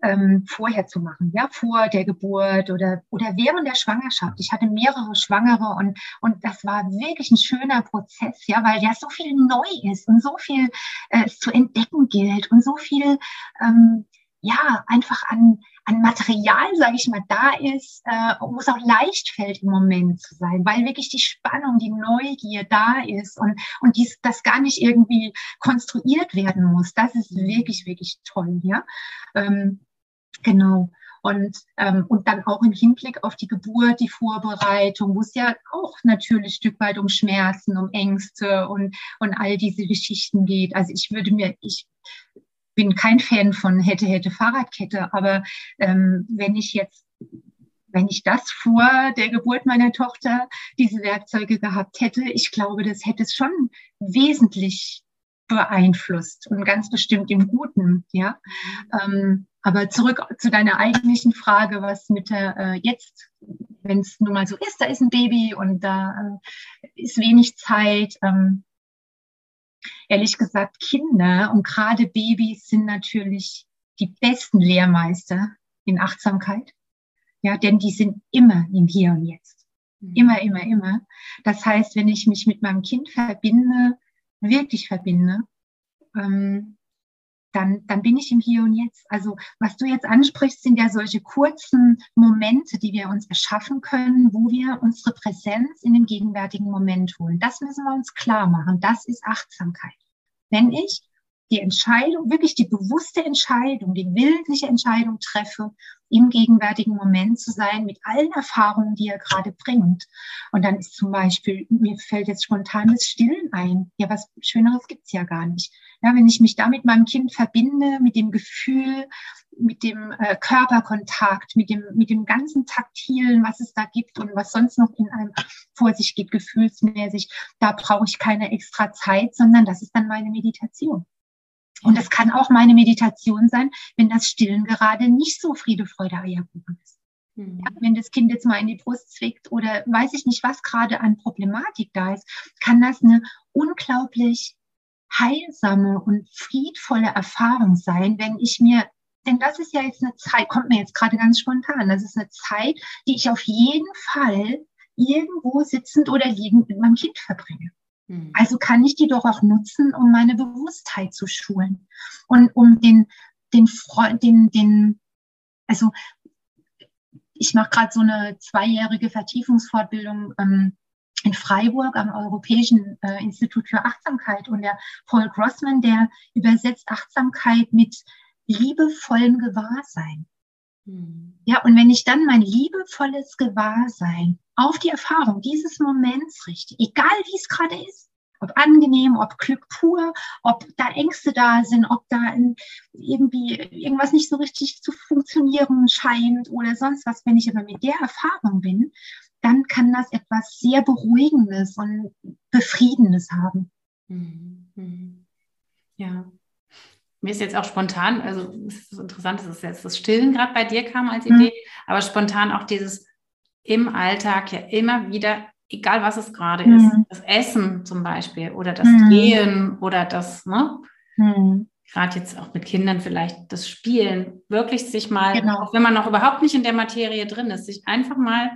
ähm, vorher zu machen, ja, vor der Geburt oder, oder während der Schwangerschaft. Ich hatte mehrere Schwangere und, und das war wirklich ein schöner Prozess, ja, weil ja so viel neu ist und so viel äh, zu entdecken gilt und so viel, ähm, ja, einfach an, an Material, sage ich mal, da ist, äh, wo es auch leicht fällt im Moment zu sein, weil wirklich die Spannung, die Neugier da ist und, und dies, das gar nicht irgendwie konstruiert werden muss. Das ist wirklich, wirklich toll, ja. Ähm, Genau. Und, ähm, und dann auch im Hinblick auf die Geburt, die Vorbereitung, wo es ja auch natürlich ein Stück weit um Schmerzen, um Ängste und, und all diese Geschichten geht. Also ich würde mir, ich bin kein Fan von hätte, hätte Fahrradkette, aber ähm, wenn ich jetzt wenn ich das vor der Geburt meiner Tochter diese Werkzeuge gehabt hätte, ich glaube, das hätte es schon wesentlich beeinflusst und ganz bestimmt im Guten, ja. Ähm, aber zurück zu deiner eigentlichen Frage, was mit der äh, jetzt, wenn es nun mal so ist, da ist ein Baby und da äh, ist wenig Zeit. Ähm, ehrlich gesagt, Kinder und gerade Babys sind natürlich die besten Lehrmeister in Achtsamkeit. Ja, denn die sind immer im Hier und Jetzt. Mhm. Immer, immer, immer. Das heißt, wenn ich mich mit meinem Kind verbinde, wirklich verbinde, ähm, dann, dann bin ich im Hier und Jetzt. Also was du jetzt ansprichst, sind ja solche kurzen Momente, die wir uns erschaffen können, wo wir unsere Präsenz in den gegenwärtigen Moment holen. Das müssen wir uns klar machen. Das ist Achtsamkeit. Wenn ich die Entscheidung, wirklich die bewusste Entscheidung, die willentliche Entscheidung treffe, im gegenwärtigen Moment zu sein, mit allen Erfahrungen, die er gerade bringt. Und dann ist zum Beispiel, mir fällt jetzt spontan das Stillen ein. Ja, was Schöneres gibt's ja gar nicht. Ja, wenn ich mich da mit meinem Kind verbinde, mit dem Gefühl, mit dem äh, Körperkontakt, mit dem, mit dem ganzen Taktilen, was es da gibt und was sonst noch in einem vor sich geht, gefühlsmäßig, da brauche ich keine extra Zeit, sondern das ist dann meine Meditation. Und es kann auch meine Meditation sein, wenn das Stillen gerade nicht so Friede, Freude, Eierkuchen ist. Mhm. Ja, wenn das Kind jetzt mal in die Brust zwickt oder weiß ich nicht, was gerade an Problematik da ist, kann das eine unglaublich heilsame und friedvolle Erfahrung sein, wenn ich mir, denn das ist ja jetzt eine Zeit, kommt mir jetzt gerade ganz spontan, das ist eine Zeit, die ich auf jeden Fall irgendwo sitzend oder liegend mit meinem Kind verbringe. Hm. Also kann ich die doch auch nutzen, um meine Bewusstheit zu schulen und um den, den Freund, den, den, also ich mache gerade so eine zweijährige Vertiefungsfortbildung ähm, in Freiburg am Europäischen äh, Institut für Achtsamkeit und der Paul Grossman, der übersetzt Achtsamkeit mit liebevollem Gewahrsein. Mhm. Ja, und wenn ich dann mein liebevolles Gewahrsein auf die Erfahrung dieses Moments richte, egal wie es gerade ist, ob angenehm, ob Glück pur, ob da Ängste da sind, ob da irgendwie irgendwas nicht so richtig zu funktionieren scheint oder sonst was. Wenn ich aber mit der Erfahrung bin, dann kann das etwas sehr Beruhigendes und Befriedendes haben. Mhm. Mhm. Ja. Mir ist jetzt auch spontan, also es ist interessant, dass es jetzt das Stillen gerade bei dir kam als Idee, mhm. aber spontan auch dieses im Alltag ja immer wieder egal was es gerade mhm. ist, das Essen zum Beispiel oder das mhm. Gehen oder das, ne? Mhm. Gerade jetzt auch mit Kindern vielleicht das Spielen, wirklich sich mal, genau. auch wenn man noch überhaupt nicht in der Materie drin ist, sich einfach mal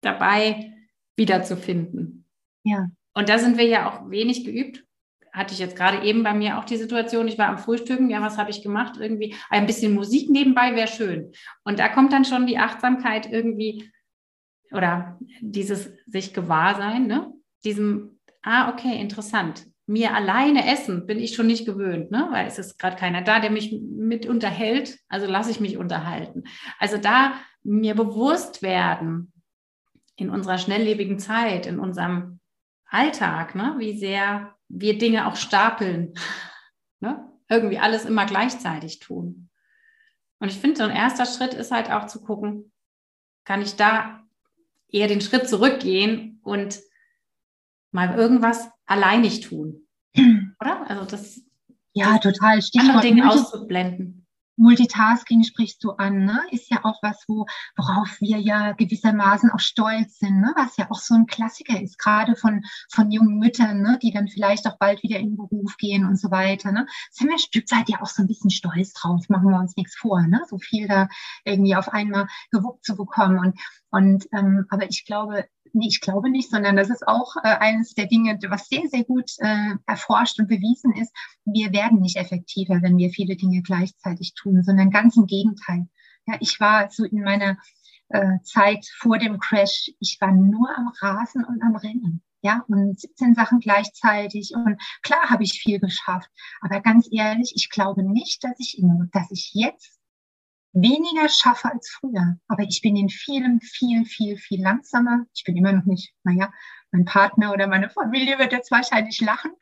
dabei wiederzufinden. Ja. Und da sind wir ja auch wenig geübt. Hatte ich jetzt gerade eben bei mir auch die Situation, ich war am Frühstücken, ja, was habe ich gemacht? Irgendwie ein bisschen Musik nebenbei wäre schön. Und da kommt dann schon die Achtsamkeit irgendwie, oder dieses sich gewahr sein, ne? diesem, ah, okay, interessant. Mir alleine essen bin ich schon nicht gewöhnt, ne? weil es ist gerade keiner da, der mich mit unterhält, also lasse ich mich unterhalten. Also da mir bewusst werden in unserer schnelllebigen Zeit, in unserem Alltag, ne? wie sehr wir Dinge auch stapeln, ne? irgendwie alles immer gleichzeitig tun. Und ich finde, so ein erster Schritt ist halt auch zu gucken, kann ich da eher den Schritt zurückgehen und mal irgendwas alleinig tun. Oder? Also das. Ja, total. Stichwort andere Dinge auszublenden. Multitasking sprichst du an, ne? ist ja auch was, wo, worauf wir ja gewissermaßen auch stolz sind, ne? was ja auch so ein Klassiker ist, gerade von, von jungen Müttern, ne? die dann vielleicht auch bald wieder in den Beruf gehen und so weiter. Ne? Sind wir ein Stück weit ja auch so ein bisschen stolz drauf, machen wir uns nichts vor, ne? so viel da irgendwie auf einmal gewuppt zu bekommen. Und, und ähm, aber ich glaube, nee, ich glaube nicht, sondern das ist auch äh, eines der Dinge, was sehr, sehr gut äh, erforscht und bewiesen ist. Wir werden nicht effektiver, wenn wir viele Dinge gleichzeitig tun, sondern ganz im Gegenteil. Ja, ich war so in meiner äh, Zeit vor dem Crash, ich war nur am Rasen und am Rennen. Ja, und 17 Sachen gleichzeitig. Und klar habe ich viel geschafft. Aber ganz ehrlich, ich glaube nicht, dass ich, dass ich jetzt weniger schaffe als früher. Aber ich bin in vielem viel, viel, viel langsamer. Ich bin immer noch nicht, naja, mein Partner oder meine Familie wird jetzt wahrscheinlich lachen.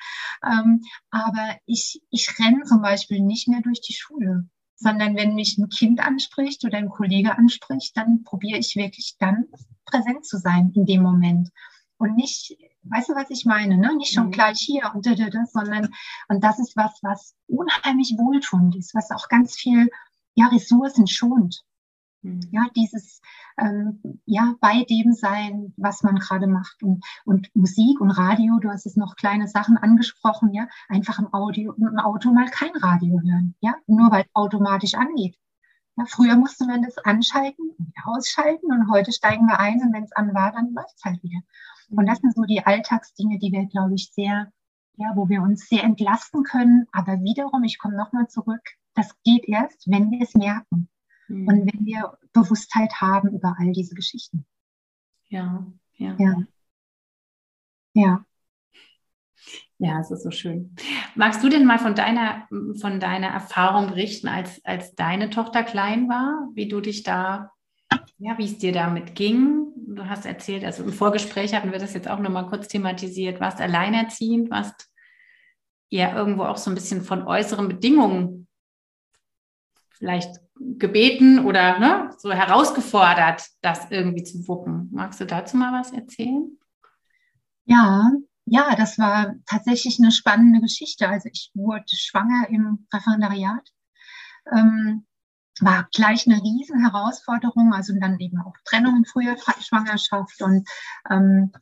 Ähm, aber ich, ich renne zum Beispiel nicht mehr durch die Schule, sondern wenn mich ein Kind anspricht oder ein Kollege anspricht, dann probiere ich wirklich dann präsent zu sein in dem Moment. Und nicht, weißt du, was ich meine, ne? Nicht schon mhm. gleich hier und da, da, da, sondern, und das ist was, was unheimlich wohltuend ist, was auch ganz viel ja, Ressourcen schont. Mhm. Ja, dieses ähm, ja bei dem sein, was man gerade macht und, und Musik und Radio. Du hast es noch kleine Sachen angesprochen, ja, einfach im Audio im Auto mal kein Radio hören, ja, nur weil es automatisch angeht. Ja, früher musste man das anschalten und ausschalten und heute steigen wir ein und wenn es an war, dann läuft es halt wieder. Und das sind so die Alltagsdinge, die wir, glaube ich, sehr, ja, wo wir uns sehr entlasten können. Aber wiederum, ich komme nochmal zurück, das geht erst, wenn wir es merken mhm. und wenn wir Bewusstheit haben über all diese Geschichten. Ja, ja. Ja. Ja. Ja, es ist so schön. Magst du denn mal von deiner, von deiner Erfahrung berichten, als, als deine Tochter klein war, wie du dich da, ja, wie es dir damit ging? Du hast erzählt, also im Vorgespräch hatten wir das jetzt auch nochmal kurz thematisiert, warst alleinerziehend, warst ja irgendwo auch so ein bisschen von äußeren Bedingungen vielleicht gebeten oder ne, so herausgefordert, das irgendwie zu wuppen. Magst du dazu mal was erzählen? Ja, ja, das war tatsächlich eine spannende Geschichte. Also ich wurde schwanger im Referendariat. Ähm, war gleich eine riesen Herausforderung, also dann eben auch Trennung früher Schwangerschaft und ähm,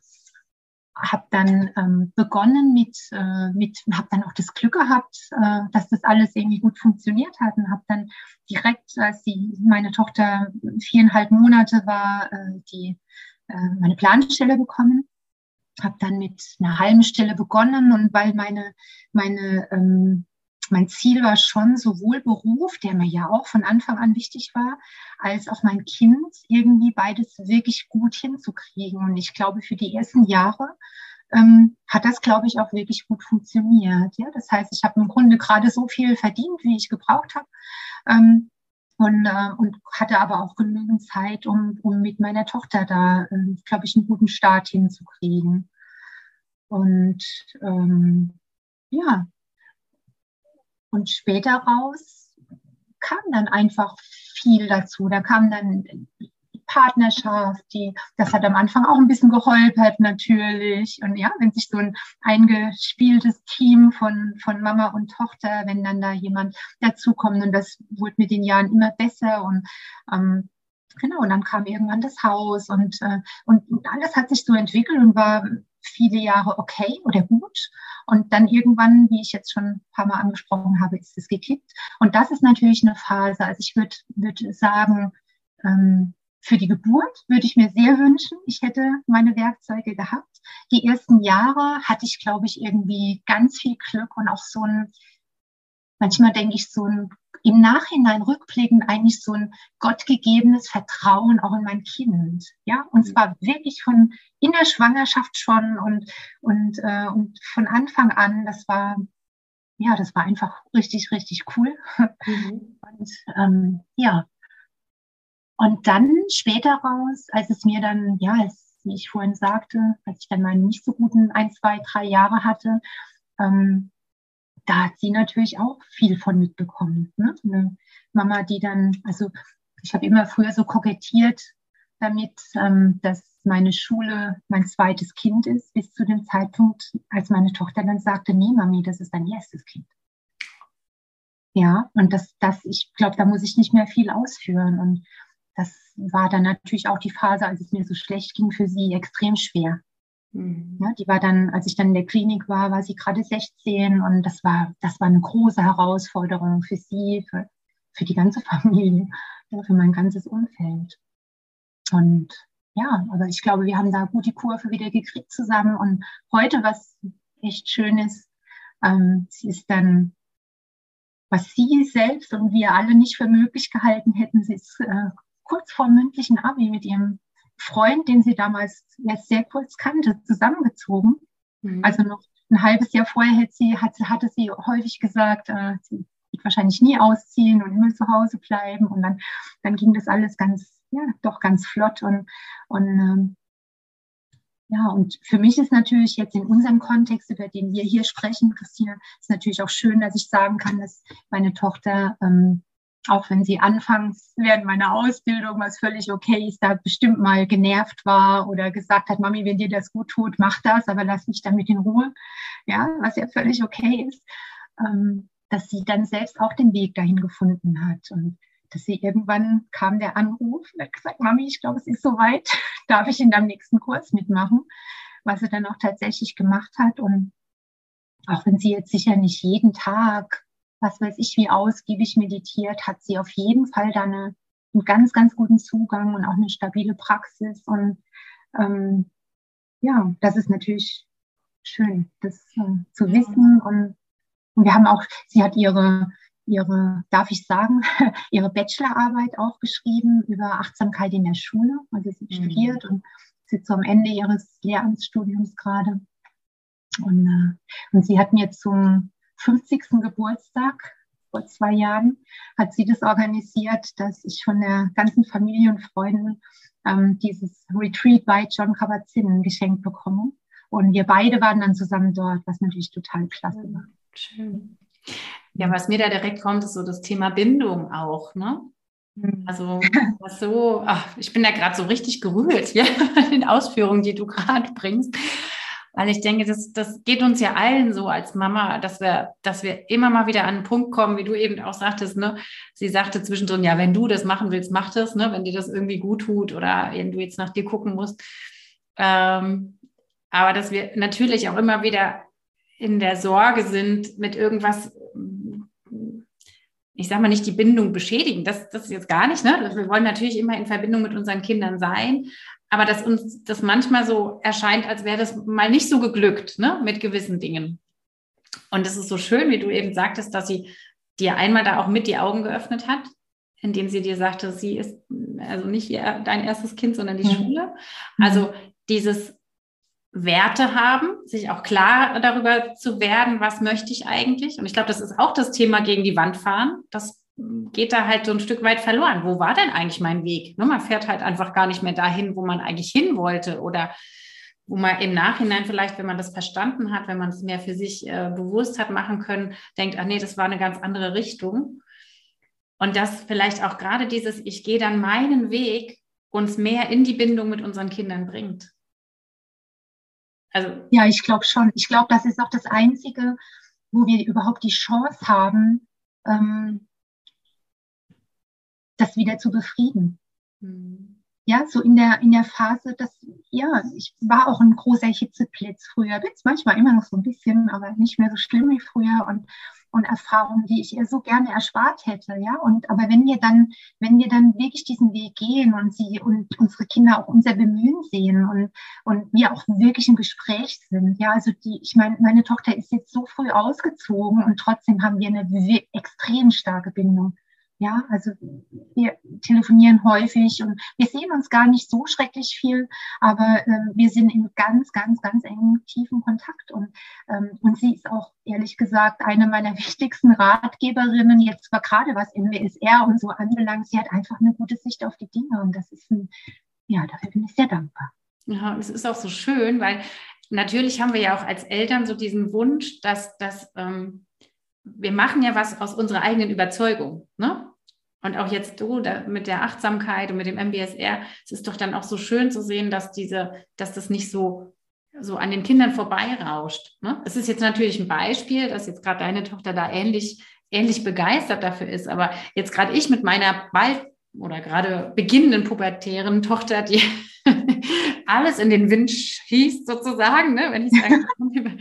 habe dann ähm, begonnen mit, äh, mit habe dann auch das Glück gehabt, äh, dass das alles irgendwie gut funktioniert hat und habe dann direkt, als die, meine Tochter viereinhalb Monate war, äh, die äh, meine Planstelle bekommen. Habe dann mit einer halben Stelle begonnen und weil meine meine ähm, mein Ziel war schon sowohl Beruf, der mir ja auch von Anfang an wichtig war, als auch mein Kind irgendwie beides wirklich gut hinzukriegen. Und ich glaube, für die ersten Jahre ähm, hat das, glaube ich, auch wirklich gut funktioniert. Ja, das heißt, ich habe im Grunde gerade so viel verdient, wie ich gebraucht habe. Ähm, und, äh, und hatte aber auch genügend Zeit, um, um mit meiner Tochter da, äh, glaube ich, einen guten Start hinzukriegen. Und ähm, ja, und später raus kam dann einfach viel dazu. Da kam dann Partnerschaft, die, das hat am Anfang auch ein bisschen geholpert natürlich. Und ja, wenn sich so ein eingespieltes Team von, von Mama und Tochter, wenn dann da jemand dazukommt und das wurde mit den Jahren immer besser und ähm, genau, und dann kam irgendwann das Haus und, äh, und alles hat sich so entwickelt und war viele Jahre okay oder gut. Und dann irgendwann, wie ich jetzt schon ein paar Mal angesprochen habe, ist es gekippt. Und das ist natürlich eine Phase. Also ich würde würd sagen, ähm, für die Geburt würde ich mir sehr wünschen, ich hätte meine Werkzeuge gehabt. Die ersten Jahre hatte ich, glaube ich, irgendwie ganz viel Glück und auch so ein, manchmal denke ich, so ein im Nachhinein rückblickend eigentlich so ein gottgegebenes Vertrauen auch in mein Kind. Ja, und zwar wirklich von in der Schwangerschaft schon und, und, äh, und von Anfang an, das war, ja, das war einfach richtig, richtig cool. Mhm. Und ähm, ja, und dann später raus, als es mir dann, ja, als, wie ich vorhin sagte, als ich dann meine nicht so guten ein, zwei, drei Jahre hatte, ähm, da hat sie natürlich auch viel von mitbekommen. Ne? Eine Mama, die dann, also ich habe immer früher so kokettiert damit, ähm, dass meine Schule mein zweites Kind ist, bis zu dem Zeitpunkt, als meine Tochter dann sagte, nee, Mami, das ist dein erstes Kind. Ja, und das, das, ich glaube, da muss ich nicht mehr viel ausführen. Und das war dann natürlich auch die Phase, als es mir so schlecht ging, für sie extrem schwer. Mhm. Ja, die war dann, als ich dann in der Klinik war, war sie gerade 16 und das war, das war eine große Herausforderung für sie, für, für die ganze Familie, für mein ganzes Umfeld. Und ja, aber ich glaube, wir haben da gut die Kurve wieder gekriegt zusammen. Und heute, was echt schön ist, ähm, sie ist dann, was sie selbst und wir alle nicht für möglich gehalten hätten, sie ist äh, kurz vor mündlichen Abi mit ihrem Freund, den sie damals sehr kurz kannte, zusammengezogen. Mhm. Also noch ein halbes Jahr vorher hätte sie, hatte, hatte sie häufig gesagt, äh, sie wird wahrscheinlich nie ausziehen und immer zu Hause bleiben. Und dann, dann ging das alles ganz, ja, doch ganz flott. Und, und ähm, ja, und für mich ist natürlich jetzt in unserem Kontext, über den wir hier sprechen, Christina, ist natürlich auch schön, dass ich sagen kann, dass meine Tochter ähm, auch wenn sie anfangs während meiner Ausbildung, was völlig okay ist, da bestimmt mal genervt war oder gesagt hat, Mami, wenn dir das gut tut, mach das, aber lass mich damit in Ruhe. Ja, was ja völlig okay ist, ähm, dass sie dann selbst auch den Weg dahin gefunden hat und dass sie irgendwann kam der Anruf und hat gesagt, Mami, ich glaube, es ist soweit, darf ich in deinem nächsten Kurs mitmachen, was sie dann auch tatsächlich gemacht hat und auch wenn sie jetzt sicher nicht jeden Tag was weiß ich, wie ausgiebig meditiert, hat sie auf jeden Fall da eine, einen ganz, ganz guten Zugang und auch eine stabile Praxis. Und ähm, ja, das ist natürlich schön, das äh, zu ja. wissen. Und, und wir haben auch, sie hat ihre, ihre, darf ich sagen, ihre Bachelorarbeit auch geschrieben über Achtsamkeit in der Schule. Also sie mhm. studiert und sitzt am Ende ihres Lehramtsstudiums gerade. Und, äh, und sie hat mir zum 50. Geburtstag vor zwei Jahren hat sie das organisiert, dass ich von der ganzen Familie und Freunden ähm, dieses Retreat bei John Kabat-Zinn geschenkt bekommen. Und wir beide waren dann zusammen dort, was natürlich total klasse war. Schön. Ja, was mir da direkt kommt, ist so das Thema Bindung auch, ne? Mhm. Also so, ach, ich bin da gerade so richtig gerührt, ja, in den Ausführungen, die du gerade bringst. Weil ich denke, das, das geht uns ja allen so als Mama, dass wir, dass wir immer mal wieder an einen Punkt kommen, wie du eben auch sagtest, ne? Sie sagte zwischendrin, ja, wenn du das machen willst, mach das, ne? Wenn dir das irgendwie gut tut oder wenn du jetzt nach dir gucken musst. Ähm, aber dass wir natürlich auch immer wieder in der Sorge sind, mit irgendwas, ich sage mal nicht die Bindung beschädigen, das, das ist jetzt gar nicht, ne? Wir wollen natürlich immer in Verbindung mit unseren Kindern sein, aber dass uns das manchmal so erscheint, als wäre das mal nicht so geglückt, ne, mit gewissen Dingen. Und es ist so schön, wie du eben sagtest, dass sie dir einmal da auch mit die Augen geöffnet hat, indem sie dir sagte, sie ist also nicht dein erstes Kind, sondern die mhm. Schule. Also dieses Werte haben, sich auch klar darüber zu werden, was möchte ich eigentlich. Und ich glaube, das ist auch das Thema gegen die Wand fahren. Das geht da halt so ein Stück weit verloren. Wo war denn eigentlich mein Weg? Ne, man fährt halt einfach gar nicht mehr dahin, wo man eigentlich hin wollte oder wo man im Nachhinein vielleicht, wenn man das verstanden hat, wenn man es mehr für sich äh, bewusst hat machen können, denkt, ach nee, das war eine ganz andere Richtung. Und dass vielleicht auch gerade dieses, ich gehe dann meinen Weg, uns mehr in die Bindung mit unseren Kindern bringt. Also ja, ich glaube schon. Ich glaube, das ist auch das Einzige, wo wir überhaupt die Chance haben, ähm, das wieder zu befrieden. Mhm. Ja, so in der, in der Phase, dass, ja, ich war auch ein großer Hitzeblitz früher, bin es manchmal immer noch so ein bisschen, aber nicht mehr so schlimm wie früher und, und Erfahrungen, die ich ihr so gerne erspart hätte, ja. Und, aber wenn wir dann, wenn wir dann wirklich diesen Weg gehen und sie und unsere Kinder auch unser Bemühen sehen und, und wir auch wirklich im Gespräch sind, ja, also die, ich meine, meine Tochter ist jetzt so früh ausgezogen und trotzdem haben wir eine extrem starke Bindung. Ja, also wir telefonieren häufig und wir sehen uns gar nicht so schrecklich viel, aber ähm, wir sind in ganz, ganz, ganz engen, tiefen Kontakt. Und, ähm, und sie ist auch ehrlich gesagt eine meiner wichtigsten Ratgeberinnen, jetzt zwar gerade was MWSR und so anbelangt. Sie hat einfach eine gute Sicht auf die Dinge und das ist ein, ja, dafür bin ich sehr dankbar. Ja, es ist auch so schön, weil natürlich haben wir ja auch als Eltern so diesen Wunsch, dass, dass ähm, wir machen ja was aus unserer eigenen Überzeugung. Ne? Und auch jetzt du da, mit der Achtsamkeit und mit dem MBSR, es ist doch dann auch so schön zu sehen, dass diese, dass das nicht so, so an den Kindern vorbeirauscht. Ne? Es ist jetzt natürlich ein Beispiel, dass jetzt gerade deine Tochter da ähnlich, ähnlich begeistert dafür ist. Aber jetzt gerade ich mit meiner bald oder gerade beginnenden pubertären Tochter, die alles in den Wind schießt sozusagen, ne? wenn ich sage,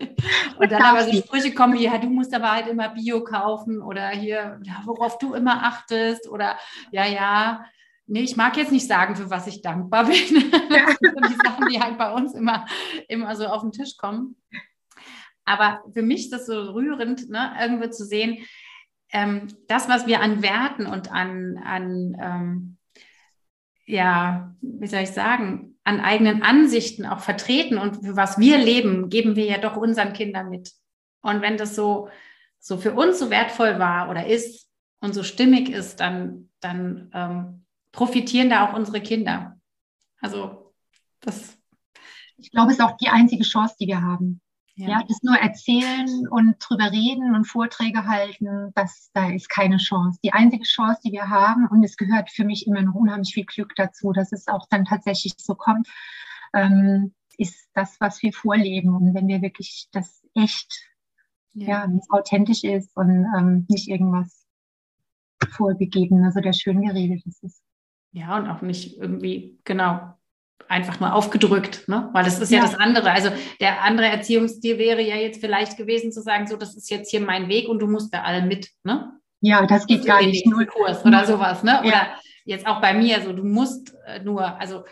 Und dann aber so Sprüche kommen wie, ja, du musst aber halt immer Bio kaufen oder hier, worauf du immer achtest oder ja, ja, nee, ich mag jetzt nicht sagen, für was ich dankbar bin. Das sind die Sachen, die halt bei uns immer, immer so auf den Tisch kommen. Aber für mich ist das so rührend, ne, irgendwo zu sehen, ähm, das, was wir an Werten und an, an ähm, ja, wie soll ich sagen, an eigenen Ansichten auch vertreten und für was wir leben, geben wir ja doch unseren Kindern mit. Und wenn das so, so für uns so wertvoll war oder ist und so stimmig ist, dann, dann ähm, profitieren da auch unsere Kinder. Also das. Ich glaube, es ist auch die einzige Chance, die wir haben. Ja. ja, das nur erzählen und drüber reden und Vorträge halten, das, da ist keine Chance. Die einzige Chance, die wir haben, und es gehört für mich immer noch unheimlich viel Glück dazu, dass es auch dann tatsächlich so kommt, ähm, ist das, was wir vorleben. Und wenn wir wirklich das echt, ja, ja authentisch ist und ähm, nicht irgendwas vorgegeben, also der schön geredet ist. Ja, und auch nicht irgendwie, genau, einfach nur aufgedrückt, ne? weil das ist ja. ja. das andere. Also der andere Erziehungsstil wäre ja jetzt vielleicht gewesen zu sagen, so das ist jetzt hier mein Weg und du musst da alle mit. Ne? Ja, das geht gar nicht. Nur Kurs oder sowas. Ne? Ja. Oder jetzt auch bei mir, so du musst äh, nur, also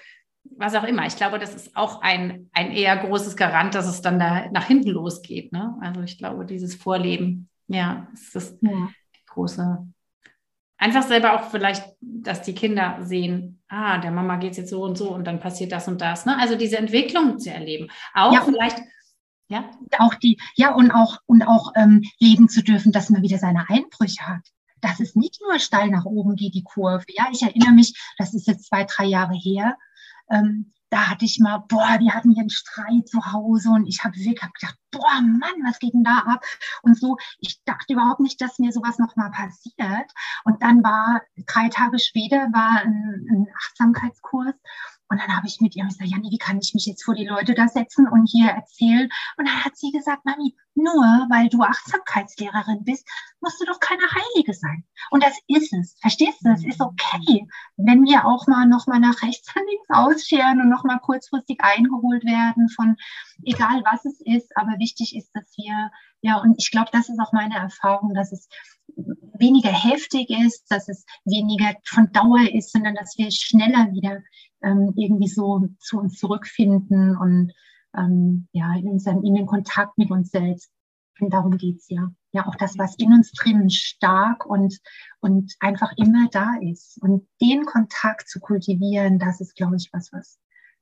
was auch immer. Ich glaube, das ist auch ein, ein eher großes Garant, dass es dann da nach hinten losgeht. Ne? Also ich glaube, dieses Vorleben, ja, ist das ja. große einfach selber auch vielleicht, dass die Kinder sehen, ah, der Mama geht es jetzt so und so und dann passiert das und das. Ne? Also diese Entwicklung zu erleben. Auch ja, vielleicht, ja. Auch die, ja, und auch, und auch ähm, leben zu dürfen, dass man wieder seine Einbrüche hat. Dass es nicht nur steil nach oben geht, die Kurve. Ja, ich erinnere mich, das ist jetzt zwei, drei Jahre her. Ähm, da hatte ich mal, boah, wir hatten hier einen Streit zu Hause und ich habe wirklich hab gedacht, boah, Mann, was geht denn da ab? Und so, ich dachte überhaupt nicht, dass mir sowas nochmal passiert. Und dann war, drei Tage später war ein, ein Achtsamkeitskurs und dann habe ich mit ihr gesagt, Janni, wie kann ich mich jetzt vor die Leute da setzen und hier erzählen? Und dann hat sie gesagt, Mami, nur weil du Achtsamkeitslehrerin bist, musst du doch keine Heilige sein. Und das ist es. Verstehst du? Das ist okay. Wenn wir auch mal nochmal nach rechts und links ausscheren und nochmal kurzfristig eingeholt werden von egal was es ist. Aber wichtig ist, dass wir, ja, und ich glaube, das ist auch meine Erfahrung, dass es weniger heftig ist, dass es weniger von Dauer ist, sondern dass wir schneller wieder ähm, irgendwie so zu uns zurückfinden und ähm, ja, in, unseren, in den Kontakt mit uns selbst. Und darum geht's ja. Ja, auch das, was in uns drinnen stark und, und einfach immer da ist. Und den Kontakt zu kultivieren, das ist, glaube ich, was, was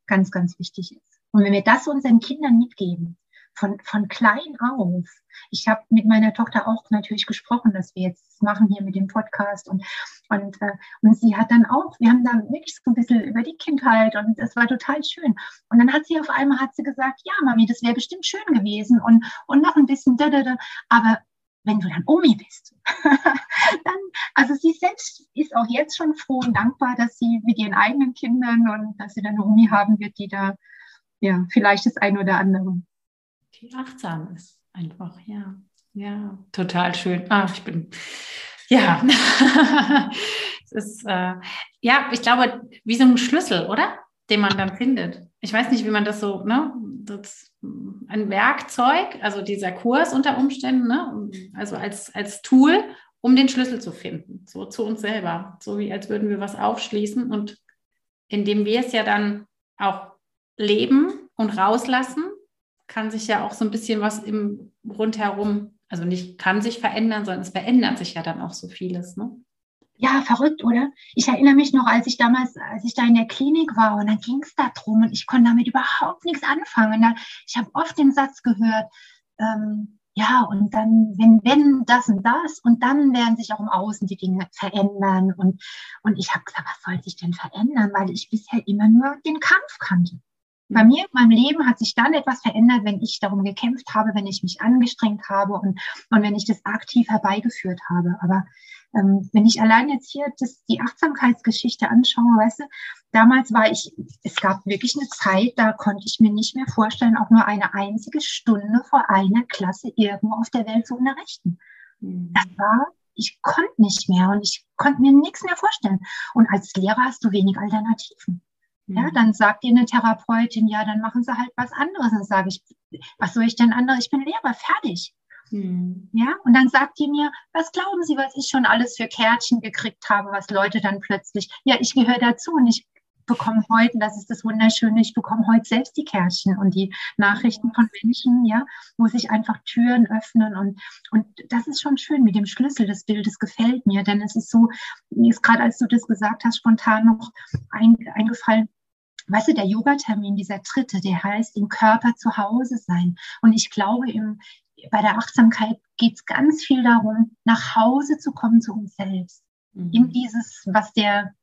ganz, ganz wichtig ist. Und wenn wir das unseren Kindern mitgeben, von, von klein auf. Ich habe mit meiner Tochter auch natürlich gesprochen, dass wir jetzt machen hier mit dem Podcast und, und, äh, und sie hat dann auch, wir haben dann wirklich so ein bisschen über die Kindheit und das war total schön. Und dann hat sie auf einmal hat sie gesagt, ja, Mami, das wäre bestimmt schön gewesen und, und noch ein bisschen, da, da, da. aber wenn du dann Omi bist, dann, also sie selbst ist auch jetzt schon froh und dankbar, dass sie mit ihren eigenen Kindern und dass sie dann eine Omi haben wird, die da ja vielleicht das ein oder andere. Die achtsam ist einfach, ja. Ja, total schön. Ach, ich bin, ja. es ist, äh, ja, ich glaube, wie so ein Schlüssel, oder? Den man dann findet. Ich weiß nicht, wie man das so, ne? Das, ein Werkzeug, also dieser Kurs unter Umständen, ne? also als, als Tool, um den Schlüssel zu finden, so zu uns selber, so wie als würden wir was aufschließen und indem wir es ja dann auch leben und rauslassen, kann sich ja auch so ein bisschen was im rundherum, also nicht kann sich verändern, sondern es verändert sich ja dann auch so vieles. Ne? Ja, verrückt, oder? Ich erinnere mich noch, als ich damals, als ich da in der Klinik war und dann ging es da drum und ich konnte damit überhaupt nichts anfangen. Da, ich habe oft den Satz gehört, ähm, ja, und dann, wenn, wenn das und das, und dann werden sich auch im Außen die Dinge verändern. Und, und ich habe gesagt, was soll sich denn verändern? Weil ich bisher immer nur den Kampf kannte. Bei mir in meinem Leben hat sich dann etwas verändert, wenn ich darum gekämpft habe, wenn ich mich angestrengt habe und, und wenn ich das aktiv herbeigeführt habe. Aber ähm, wenn ich allein jetzt hier das, die Achtsamkeitsgeschichte anschaue, weißt du, damals war ich, es gab wirklich eine Zeit, da konnte ich mir nicht mehr vorstellen, auch nur eine einzige Stunde vor einer Klasse irgendwo auf der Welt zu unterrichten. Mhm. Das war ich konnte nicht mehr und ich konnte mir nichts mehr vorstellen. Und als Lehrer hast du wenig Alternativen. Ja, mhm. dann sagt dir eine Therapeutin, ja, dann machen sie halt was anderes. Dann sage ich, was soll ich denn anderes? Ich bin Lehrer, fertig. Mhm. Ja, und dann sagt die mir, was glauben Sie, was ich schon alles für Kärtchen gekriegt habe, was Leute dann plötzlich, ja, ich gehöre dazu und ich bekomme heute, das ist das Wunderschöne, ich bekomme heute selbst die Kärtchen und die Nachrichten von Menschen, ja, wo sich einfach Türen öffnen und, und das ist schon schön mit dem Schlüssel des Bildes gefällt mir, denn es ist so, mir ist gerade als du das gesagt hast, spontan noch ein, eingefallen, weißt du, der Yoga-Termin, dieser dritte, der heißt im Körper zu Hause sein. Und ich glaube, im, bei der Achtsamkeit geht es ganz viel darum, nach Hause zu kommen zu uns selbst. Mhm. In dieses, was der,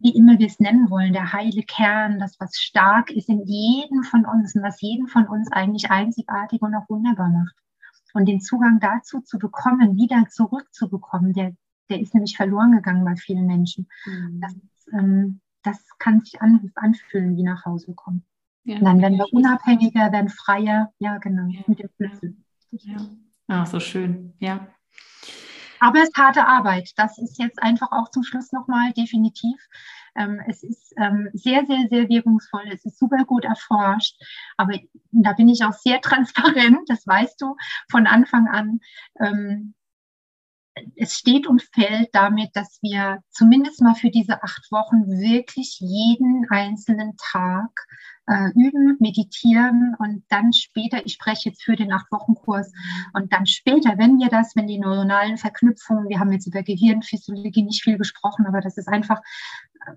wie immer wir es nennen wollen, der heile Kern, das, was stark ist in jedem von uns und was jeden von uns eigentlich einzigartig und auch wunderbar macht. Und den Zugang dazu zu bekommen, wieder zurückzubekommen, der, der ist nämlich verloren gegangen bei vielen Menschen. Mhm. Das, ähm, das kann sich an, anfühlen wie nach Hause kommen. Ja, dann werden wir unabhängiger, werden freier, ja genau, ja, mit dem Schlüssel. Ja. Ah, so schön, ja. Aber es ist harte Arbeit. Das ist jetzt einfach auch zum Schluss nochmal definitiv. Ähm, es ist ähm, sehr, sehr, sehr wirkungsvoll. Es ist super gut erforscht. Aber da bin ich auch sehr transparent. Das weißt du von Anfang an. Ähm, es steht und fällt damit, dass wir zumindest mal für diese acht Wochen wirklich jeden einzelnen Tag äh, üben, meditieren und dann später, ich spreche jetzt für den Acht-Wochen-Kurs, und dann später, wenn wir das, wenn die neuronalen Verknüpfungen, wir haben jetzt über Gehirnphysiologie nicht viel gesprochen, aber das ist einfach,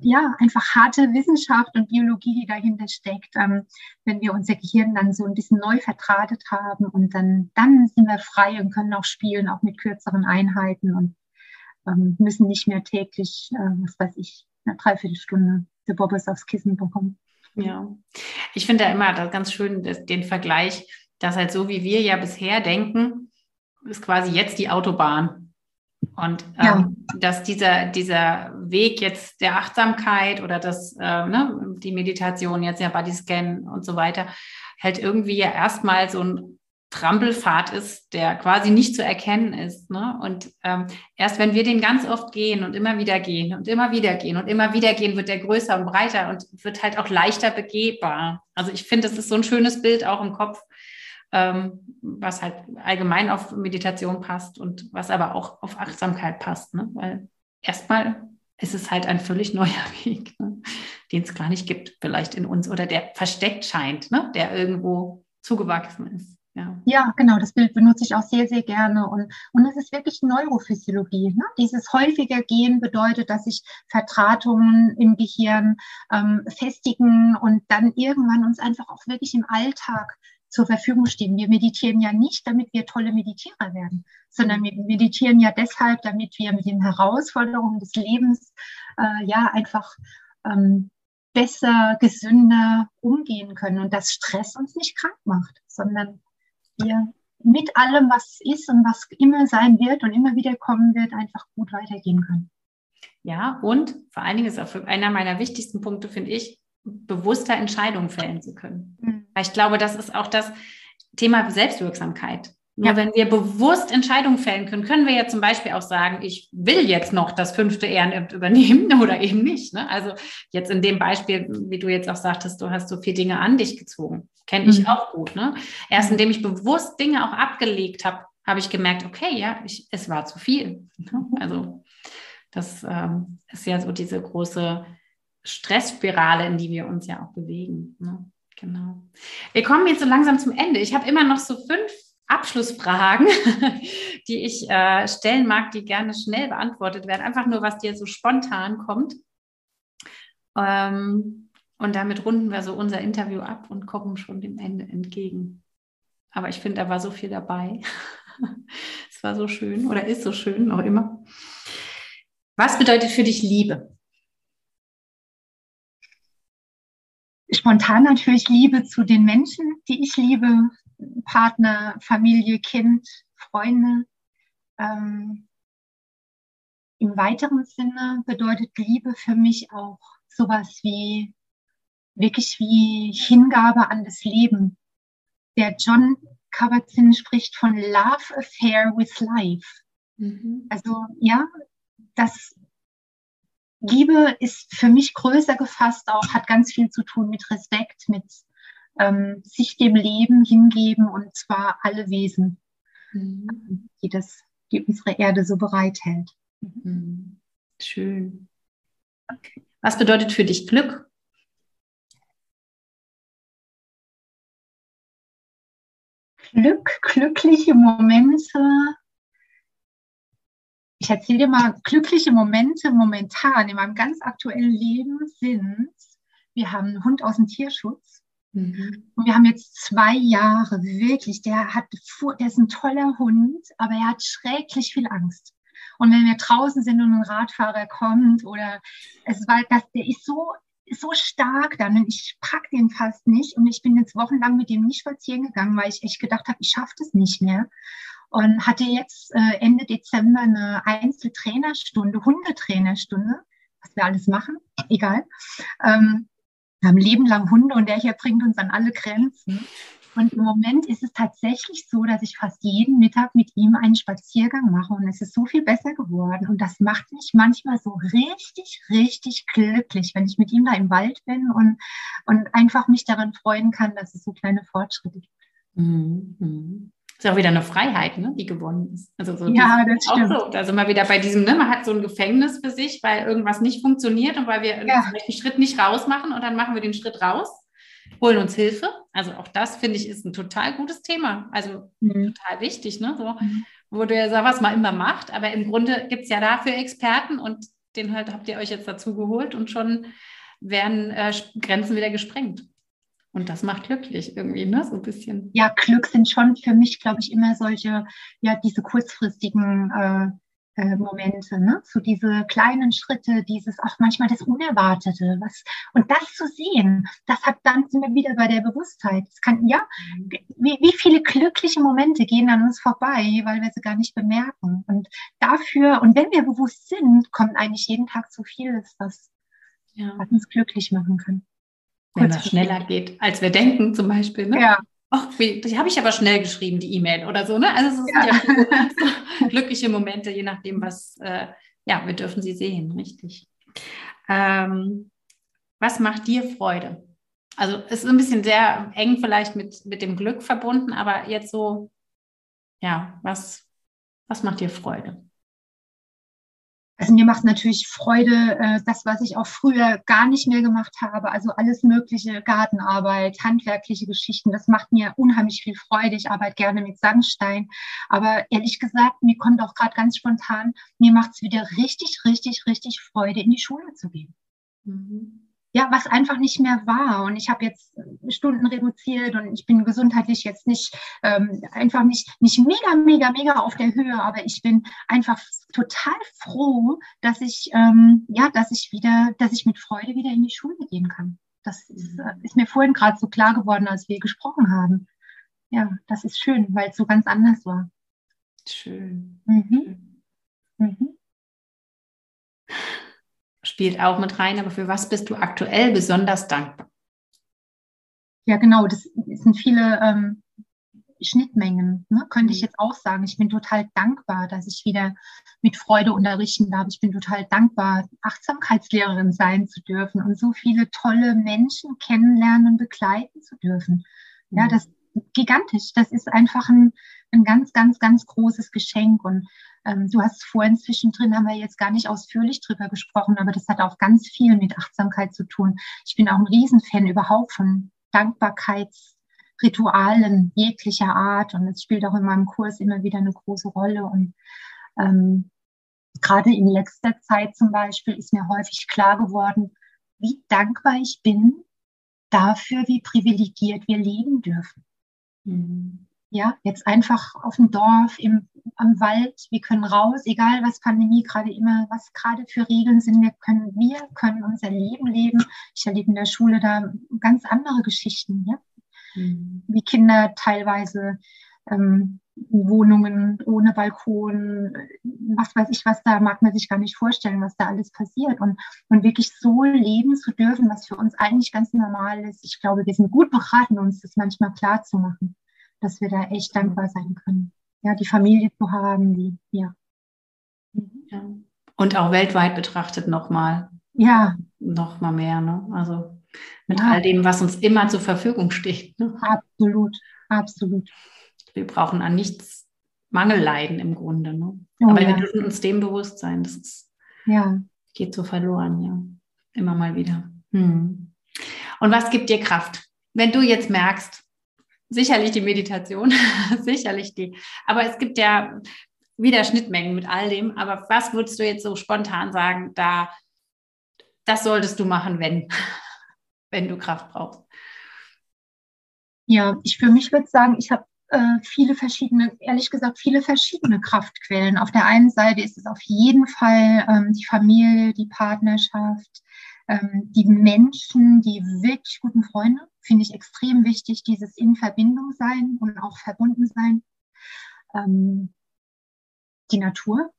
ja, einfach harte Wissenschaft und Biologie, die dahinter steckt, ähm, wenn wir unser Gehirn dann so ein bisschen neu vertratet haben und dann, dann sind wir frei und können auch spielen, auch mit kürzeren Einheiten und ähm, müssen nicht mehr täglich, äh, was weiß ich, eine Dreiviertelstunde der Bobbes aufs Kissen bekommen. Ja, ich finde ja immer ganz schön den Vergleich, dass halt so wie wir ja bisher denken, ist quasi jetzt die Autobahn. Und ähm, ja. dass dieser, dieser Weg jetzt der Achtsamkeit oder das, äh, ne, die Meditation, jetzt ja Bodyscan und so weiter, halt irgendwie ja erstmal so ein Trampelpfad ist, der quasi nicht zu erkennen ist. Ne? Und ähm, erst wenn wir den ganz oft gehen und immer wieder gehen und immer wieder gehen und immer wieder gehen, wird der größer und breiter und wird halt auch leichter begehbar. Also ich finde, das ist so ein schönes Bild auch im Kopf, ähm, was halt allgemein auf Meditation passt und was aber auch auf Achtsamkeit passt. Ne? Weil erstmal ist es halt ein völlig neuer Weg, ne? den es gar nicht gibt, vielleicht in uns oder der versteckt scheint, ne? der irgendwo zugewachsen ist. Ja. ja, genau, das Bild benutze ich auch sehr, sehr gerne. Und, und es ist wirklich Neurophysiologie. Ne? Dieses häufiger Gehen bedeutet, dass sich Vertratungen im Gehirn ähm, festigen und dann irgendwann uns einfach auch wirklich im Alltag zur Verfügung stehen. Wir meditieren ja nicht, damit wir tolle Meditierer werden, sondern wir meditieren ja deshalb, damit wir mit den Herausforderungen des Lebens äh, ja einfach ähm, besser, gesünder umgehen können und dass Stress uns nicht krank macht, sondern wir mit allem, was ist und was immer sein wird und immer wieder kommen wird, einfach gut weitergehen können. Ja, und vor allen Dingen ist auch einer meiner wichtigsten Punkte, finde ich, bewusster Entscheidungen fällen zu können. Mhm. Weil ich glaube, das ist auch das Thema Selbstwirksamkeit. Nur ja. wenn wir bewusst Entscheidungen fällen können, können wir ja zum Beispiel auch sagen, ich will jetzt noch das fünfte Ehrenamt übernehmen oder eben nicht. Ne? Also jetzt in dem Beispiel, wie du jetzt auch sagtest, du hast so viele Dinge an dich gezogen. Kenne ich mhm. auch gut. Ne? Erst indem ich bewusst Dinge auch abgelegt habe, habe ich gemerkt, okay, ja, ich, es war zu viel. Ne? Also das ähm, ist ja so diese große Stressspirale, in die wir uns ja auch bewegen. Ne? Genau. Wir kommen jetzt so langsam zum Ende. Ich habe immer noch so fünf Abschlussfragen, die ich äh, stellen mag, die gerne schnell beantwortet werden. Einfach nur, was dir so spontan kommt. Ähm, und damit runden wir so unser Interview ab und kommen schon dem Ende entgegen. Aber ich finde, da war so viel dabei. es war so schön oder ist so schön, noch immer. Was bedeutet für dich Liebe? Spontan natürlich Liebe zu den Menschen, die ich liebe, Partner, Familie, Kind, Freunde. Ähm, Im weiteren Sinne bedeutet Liebe für mich auch sowas wie wirklich wie Hingabe an das Leben. Der John Kabat-Zinn spricht von Love Affair with Life. Mhm. Also ja, das Liebe ist für mich größer gefasst auch, hat ganz viel zu tun mit Respekt, mit ähm, sich dem Leben hingeben und zwar alle Wesen, mhm. die das, die unsere Erde so bereithält. Mhm. Schön. Was bedeutet für dich Glück? Glück, glückliche Momente. Ich erzähle dir mal, glückliche Momente momentan in meinem ganz aktuellen Leben sind, wir haben einen Hund aus dem Tierschutz Mhm. Und wir haben jetzt zwei Jahre, wirklich, der hat, der ist ein toller Hund, aber er hat schrecklich viel Angst. Und wenn wir draußen sind und ein Radfahrer kommt oder es war, das, der ist so, so stark dann und ich pack den fast nicht und ich bin jetzt wochenlang mit dem nicht spazieren gegangen, weil ich echt gedacht habe, ich schaffe das nicht mehr. Und hatte jetzt äh, Ende Dezember eine Einzeltrainerstunde, Hundetrainerstunde, was wir alles machen, egal. Ähm, wir haben Leben lang Hunde und der hier bringt uns an alle Grenzen. Und im Moment ist es tatsächlich so, dass ich fast jeden Mittag mit ihm einen Spaziergang mache und es ist so viel besser geworden. Und das macht mich manchmal so richtig, richtig glücklich, wenn ich mit ihm da im Wald bin und, und einfach mich daran freuen kann, dass es so kleine Fortschritte gibt. Mhm. Ist auch wieder eine Freiheit, ne, die gewonnen ist. Also so ja, das stimmt. So. Da sind wir wieder bei diesem, ne, man hat so ein Gefängnis für sich, weil irgendwas nicht funktioniert und weil wir ja. einen Schritt nicht raus machen und dann machen wir den Schritt raus, holen uns Hilfe. Also auch das, finde ich, ist ein total gutes Thema. Also mhm. total wichtig, ne? So, mhm. wo du ja sagst, was man immer macht, aber im Grunde gibt es ja dafür Experten und den halt habt ihr euch jetzt dazu geholt und schon werden äh, Grenzen wieder gesprengt. Und das macht glücklich irgendwie, ne? So ein bisschen. Ja, Glück sind schon für mich, glaube ich, immer solche, ja, diese kurzfristigen äh, äh, Momente, ne? So diese kleinen Schritte, dieses auch manchmal das Unerwartete, was und das zu sehen, das hat dann sind wir wieder bei der Bewusstheit. Es kann ja, wie, wie viele glückliche Momente gehen an uns vorbei, weil wir sie gar nicht bemerken. Und dafür und wenn wir bewusst sind, kommt eigentlich jeden Tag so vieles, was, ja. was uns glücklich machen kann. Wenn das schneller geht, als wir denken, zum Beispiel. Ne? Ja. Ach, wie, die habe ich aber schnell geschrieben, die E-Mail oder so. Ne? Also es sind ja, ja glückliche Momente, je nachdem, was, äh, ja, wir dürfen sie sehen, richtig. Ähm, was macht dir Freude? Also es ist ein bisschen sehr eng vielleicht mit, mit dem Glück verbunden, aber jetzt so, ja, was, was macht dir Freude? Also mir macht natürlich Freude, äh, das, was ich auch früher gar nicht mehr gemacht habe. Also alles mögliche, Gartenarbeit, handwerkliche Geschichten, das macht mir unheimlich viel Freude. Ich arbeite gerne mit Sandstein. Aber ehrlich gesagt, mir kommt auch gerade ganz spontan, mir macht es wieder richtig, richtig, richtig Freude, in die Schule zu gehen. Mhm. Ja, was einfach nicht mehr war. Und ich habe jetzt Stunden reduziert und ich bin gesundheitlich jetzt nicht ähm, einfach nicht, nicht mega, mega, mega auf der Höhe, aber ich bin einfach total froh, dass ich, ähm, ja, dass ich wieder, dass ich mit Freude wieder in die Schule gehen kann. Das ist, äh, ist mir vorhin gerade so klar geworden, als wir gesprochen haben. Ja, das ist schön, weil es so ganz anders war. Schön. Mhm. Mhm spielt auch mit rein, aber für was bist du aktuell besonders dankbar? Ja, genau, das sind viele ähm, Schnittmengen, ne? könnte ich mhm. jetzt auch sagen. Ich bin total dankbar, dass ich wieder mit Freude unterrichten darf. Ich bin total dankbar, Achtsamkeitslehrerin sein zu dürfen und so viele tolle Menschen kennenlernen und begleiten zu dürfen. Ja, mhm. das ist gigantisch. Das ist einfach ein, ein ganz, ganz, ganz großes Geschenk. Und ähm, du hast vorhin zwischendrin, haben wir jetzt gar nicht ausführlich drüber gesprochen, aber das hat auch ganz viel mit Achtsamkeit zu tun. Ich bin auch ein Riesenfan überhaupt von Dankbarkeitsritualen jeglicher Art und es spielt auch in meinem Kurs immer wieder eine große Rolle und ähm, gerade in letzter Zeit zum Beispiel ist mir häufig klar geworden, wie dankbar ich bin dafür, wie privilegiert wir leben dürfen. Mhm. Ja, jetzt einfach auf dem Dorf, im, am Wald, wir können raus, egal was Pandemie gerade immer, was gerade für Regeln sind, wir können, wir können unser Leben leben. Ich erlebe in der Schule da ganz andere Geschichten, ja. Mhm. Wie Kinder teilweise ähm, Wohnungen ohne Balkon, was weiß ich was, da mag man sich gar nicht vorstellen, was da alles passiert. Und, und wirklich so leben zu dürfen, was für uns eigentlich ganz normal ist. Ich glaube, wir sind gut beraten, uns das manchmal klar zu machen dass wir da echt dankbar sein können. Ja, die Familie zu haben, die, ja. ja. Und auch weltweit betrachtet nochmal. Ja. Nochmal mehr, ne? Also mit ja. all dem, was uns immer zur Verfügung steht. Ne? Absolut, absolut. Wir brauchen an nichts Mangel leiden im Grunde. Ne? Oh, Aber ja. wir dürfen uns dem bewusst sein. Das ist, ja. geht so verloren, ja. Immer mal wieder. Hm. Und was gibt dir Kraft? Wenn du jetzt merkst, sicherlich die Meditation, sicherlich die. Aber es gibt ja wieder Schnittmengen mit all dem. Aber was würdest du jetzt so spontan sagen, da, das solltest du machen, wenn, wenn du Kraft brauchst? Ja, ich für mich würde sagen, ich habe äh, viele verschiedene, ehrlich gesagt, viele verschiedene Kraftquellen. Auf der einen Seite ist es auf jeden Fall ähm, die Familie, die Partnerschaft, ähm, die Menschen, die wirklich guten Freunde, finde ich extrem wichtig, dieses in Verbindung sein und auch verbunden sein. Ähm, die Natur,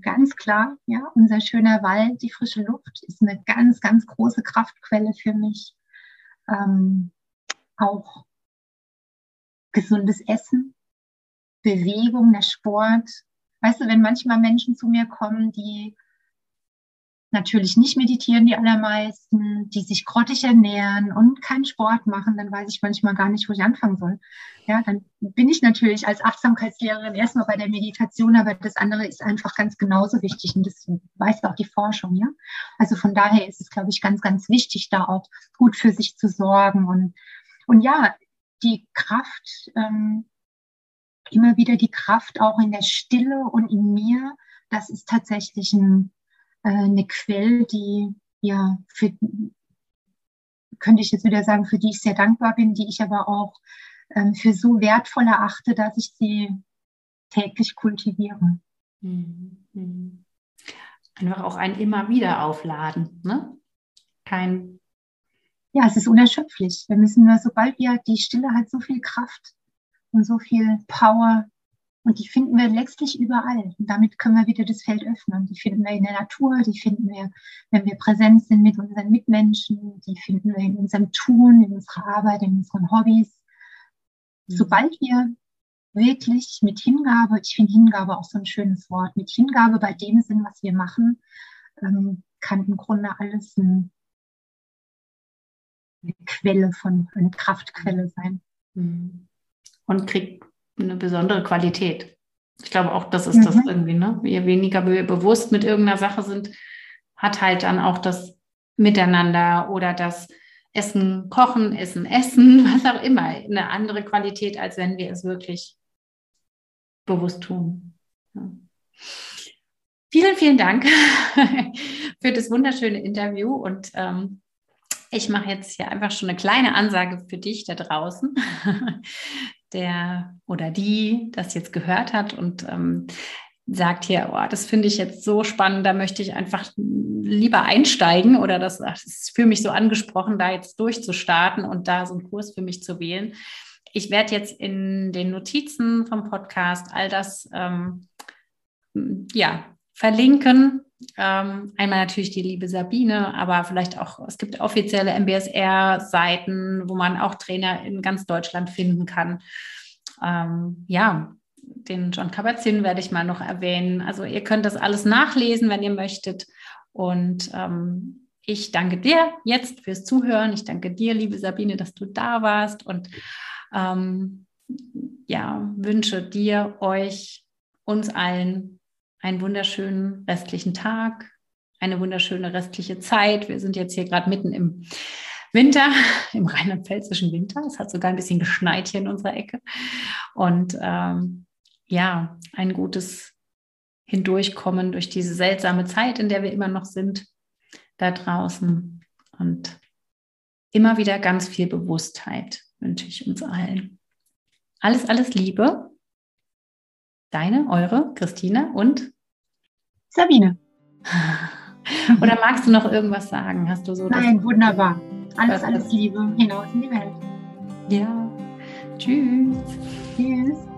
ganz klar, ja, unser schöner Wald, die frische Luft ist eine ganz, ganz große Kraftquelle für mich. Ähm, auch gesundes Essen, Bewegung, der Sport. Weißt du, wenn manchmal Menschen zu mir kommen, die natürlich nicht meditieren die allermeisten, die sich grottig ernähren und keinen Sport machen, dann weiß ich manchmal gar nicht, wo ich anfangen soll. Ja, dann bin ich natürlich als Achtsamkeitslehrerin erstmal bei der Meditation, aber das andere ist einfach ganz genauso wichtig und das weiß auch die Forschung, ja. Also von daher ist es, glaube ich, ganz, ganz wichtig, da auch gut für sich zu sorgen und, und ja, die Kraft, ähm, immer wieder die Kraft auch in der Stille und in mir, das ist tatsächlich ein äh, eine Quelle, die ja für, könnte ich jetzt wieder sagen, für die ich sehr dankbar bin, die ich aber auch ähm, für so wertvoll erachte, dass ich sie täglich kultiviere. Mhm. Einfach auch ein immer wieder aufladen, ne? Kein. Ja, es ist unerschöpflich. Wir müssen nur, sobald wir die Stille hat so viel Kraft und so viel Power, und die finden wir letztlich überall. Und damit können wir wieder das Feld öffnen. Die finden wir in der Natur, die finden wir, wenn wir präsent sind mit unseren Mitmenschen, die finden wir in unserem Tun, in unserer Arbeit, in unseren Hobbys. Mhm. Sobald wir wirklich mit Hingabe, ich finde Hingabe auch so ein schönes Wort, mit Hingabe bei dem Sinn, was wir machen, ähm, kann im Grunde alles ein, eine Quelle von, eine Kraftquelle sein. Mhm. Und kriegt eine besondere Qualität. Ich glaube auch, das ist mhm. das irgendwie, ne? Je weniger wir bewusst mit irgendeiner Sache sind, hat halt dann auch das Miteinander oder das Essen, Kochen, Essen, Essen, was auch immer, eine andere Qualität, als wenn wir es wirklich bewusst tun. Ja. Vielen, vielen Dank für das wunderschöne Interview und ähm, Ich mache jetzt hier einfach schon eine kleine Ansage für dich da draußen, der oder die das jetzt gehört hat und ähm, sagt hier, oh, das finde ich jetzt so spannend, da möchte ich einfach lieber einsteigen oder das, das ist für mich so angesprochen, da jetzt durchzustarten und da so einen Kurs für mich zu wählen. Ich werde jetzt in den Notizen vom Podcast all das ähm, ja, verlinken. Ähm, einmal natürlich die liebe Sabine, aber vielleicht auch, es gibt offizielle MBSR-Seiten, wo man auch Trainer in ganz Deutschland finden kann. Ähm, ja, den John Kabat-Zinn werde ich mal noch erwähnen. Also ihr könnt das alles nachlesen, wenn ihr möchtet. Und ähm, ich danke dir jetzt fürs Zuhören. Ich danke dir, liebe Sabine, dass du da warst und ähm, ja, wünsche dir, euch, uns allen einen wunderschönen restlichen Tag, eine wunderschöne restliche Zeit. Wir sind jetzt hier gerade mitten im Winter, im rheinland-pfälzischen Winter. Es hat sogar ein bisschen geschneit hier in unserer Ecke. Und ähm, ja, ein gutes Hindurchkommen durch diese seltsame Zeit, in der wir immer noch sind, da draußen. Und immer wieder ganz viel Bewusstheit wünsche ich uns allen. Alles, alles Liebe. Deine, eure Christine und Sabine. Oder magst du noch irgendwas sagen? Hast du so Nein, wunderbar. Alles, alles Liebe hinaus in die Welt. Ja. Tschüss. Tschüss.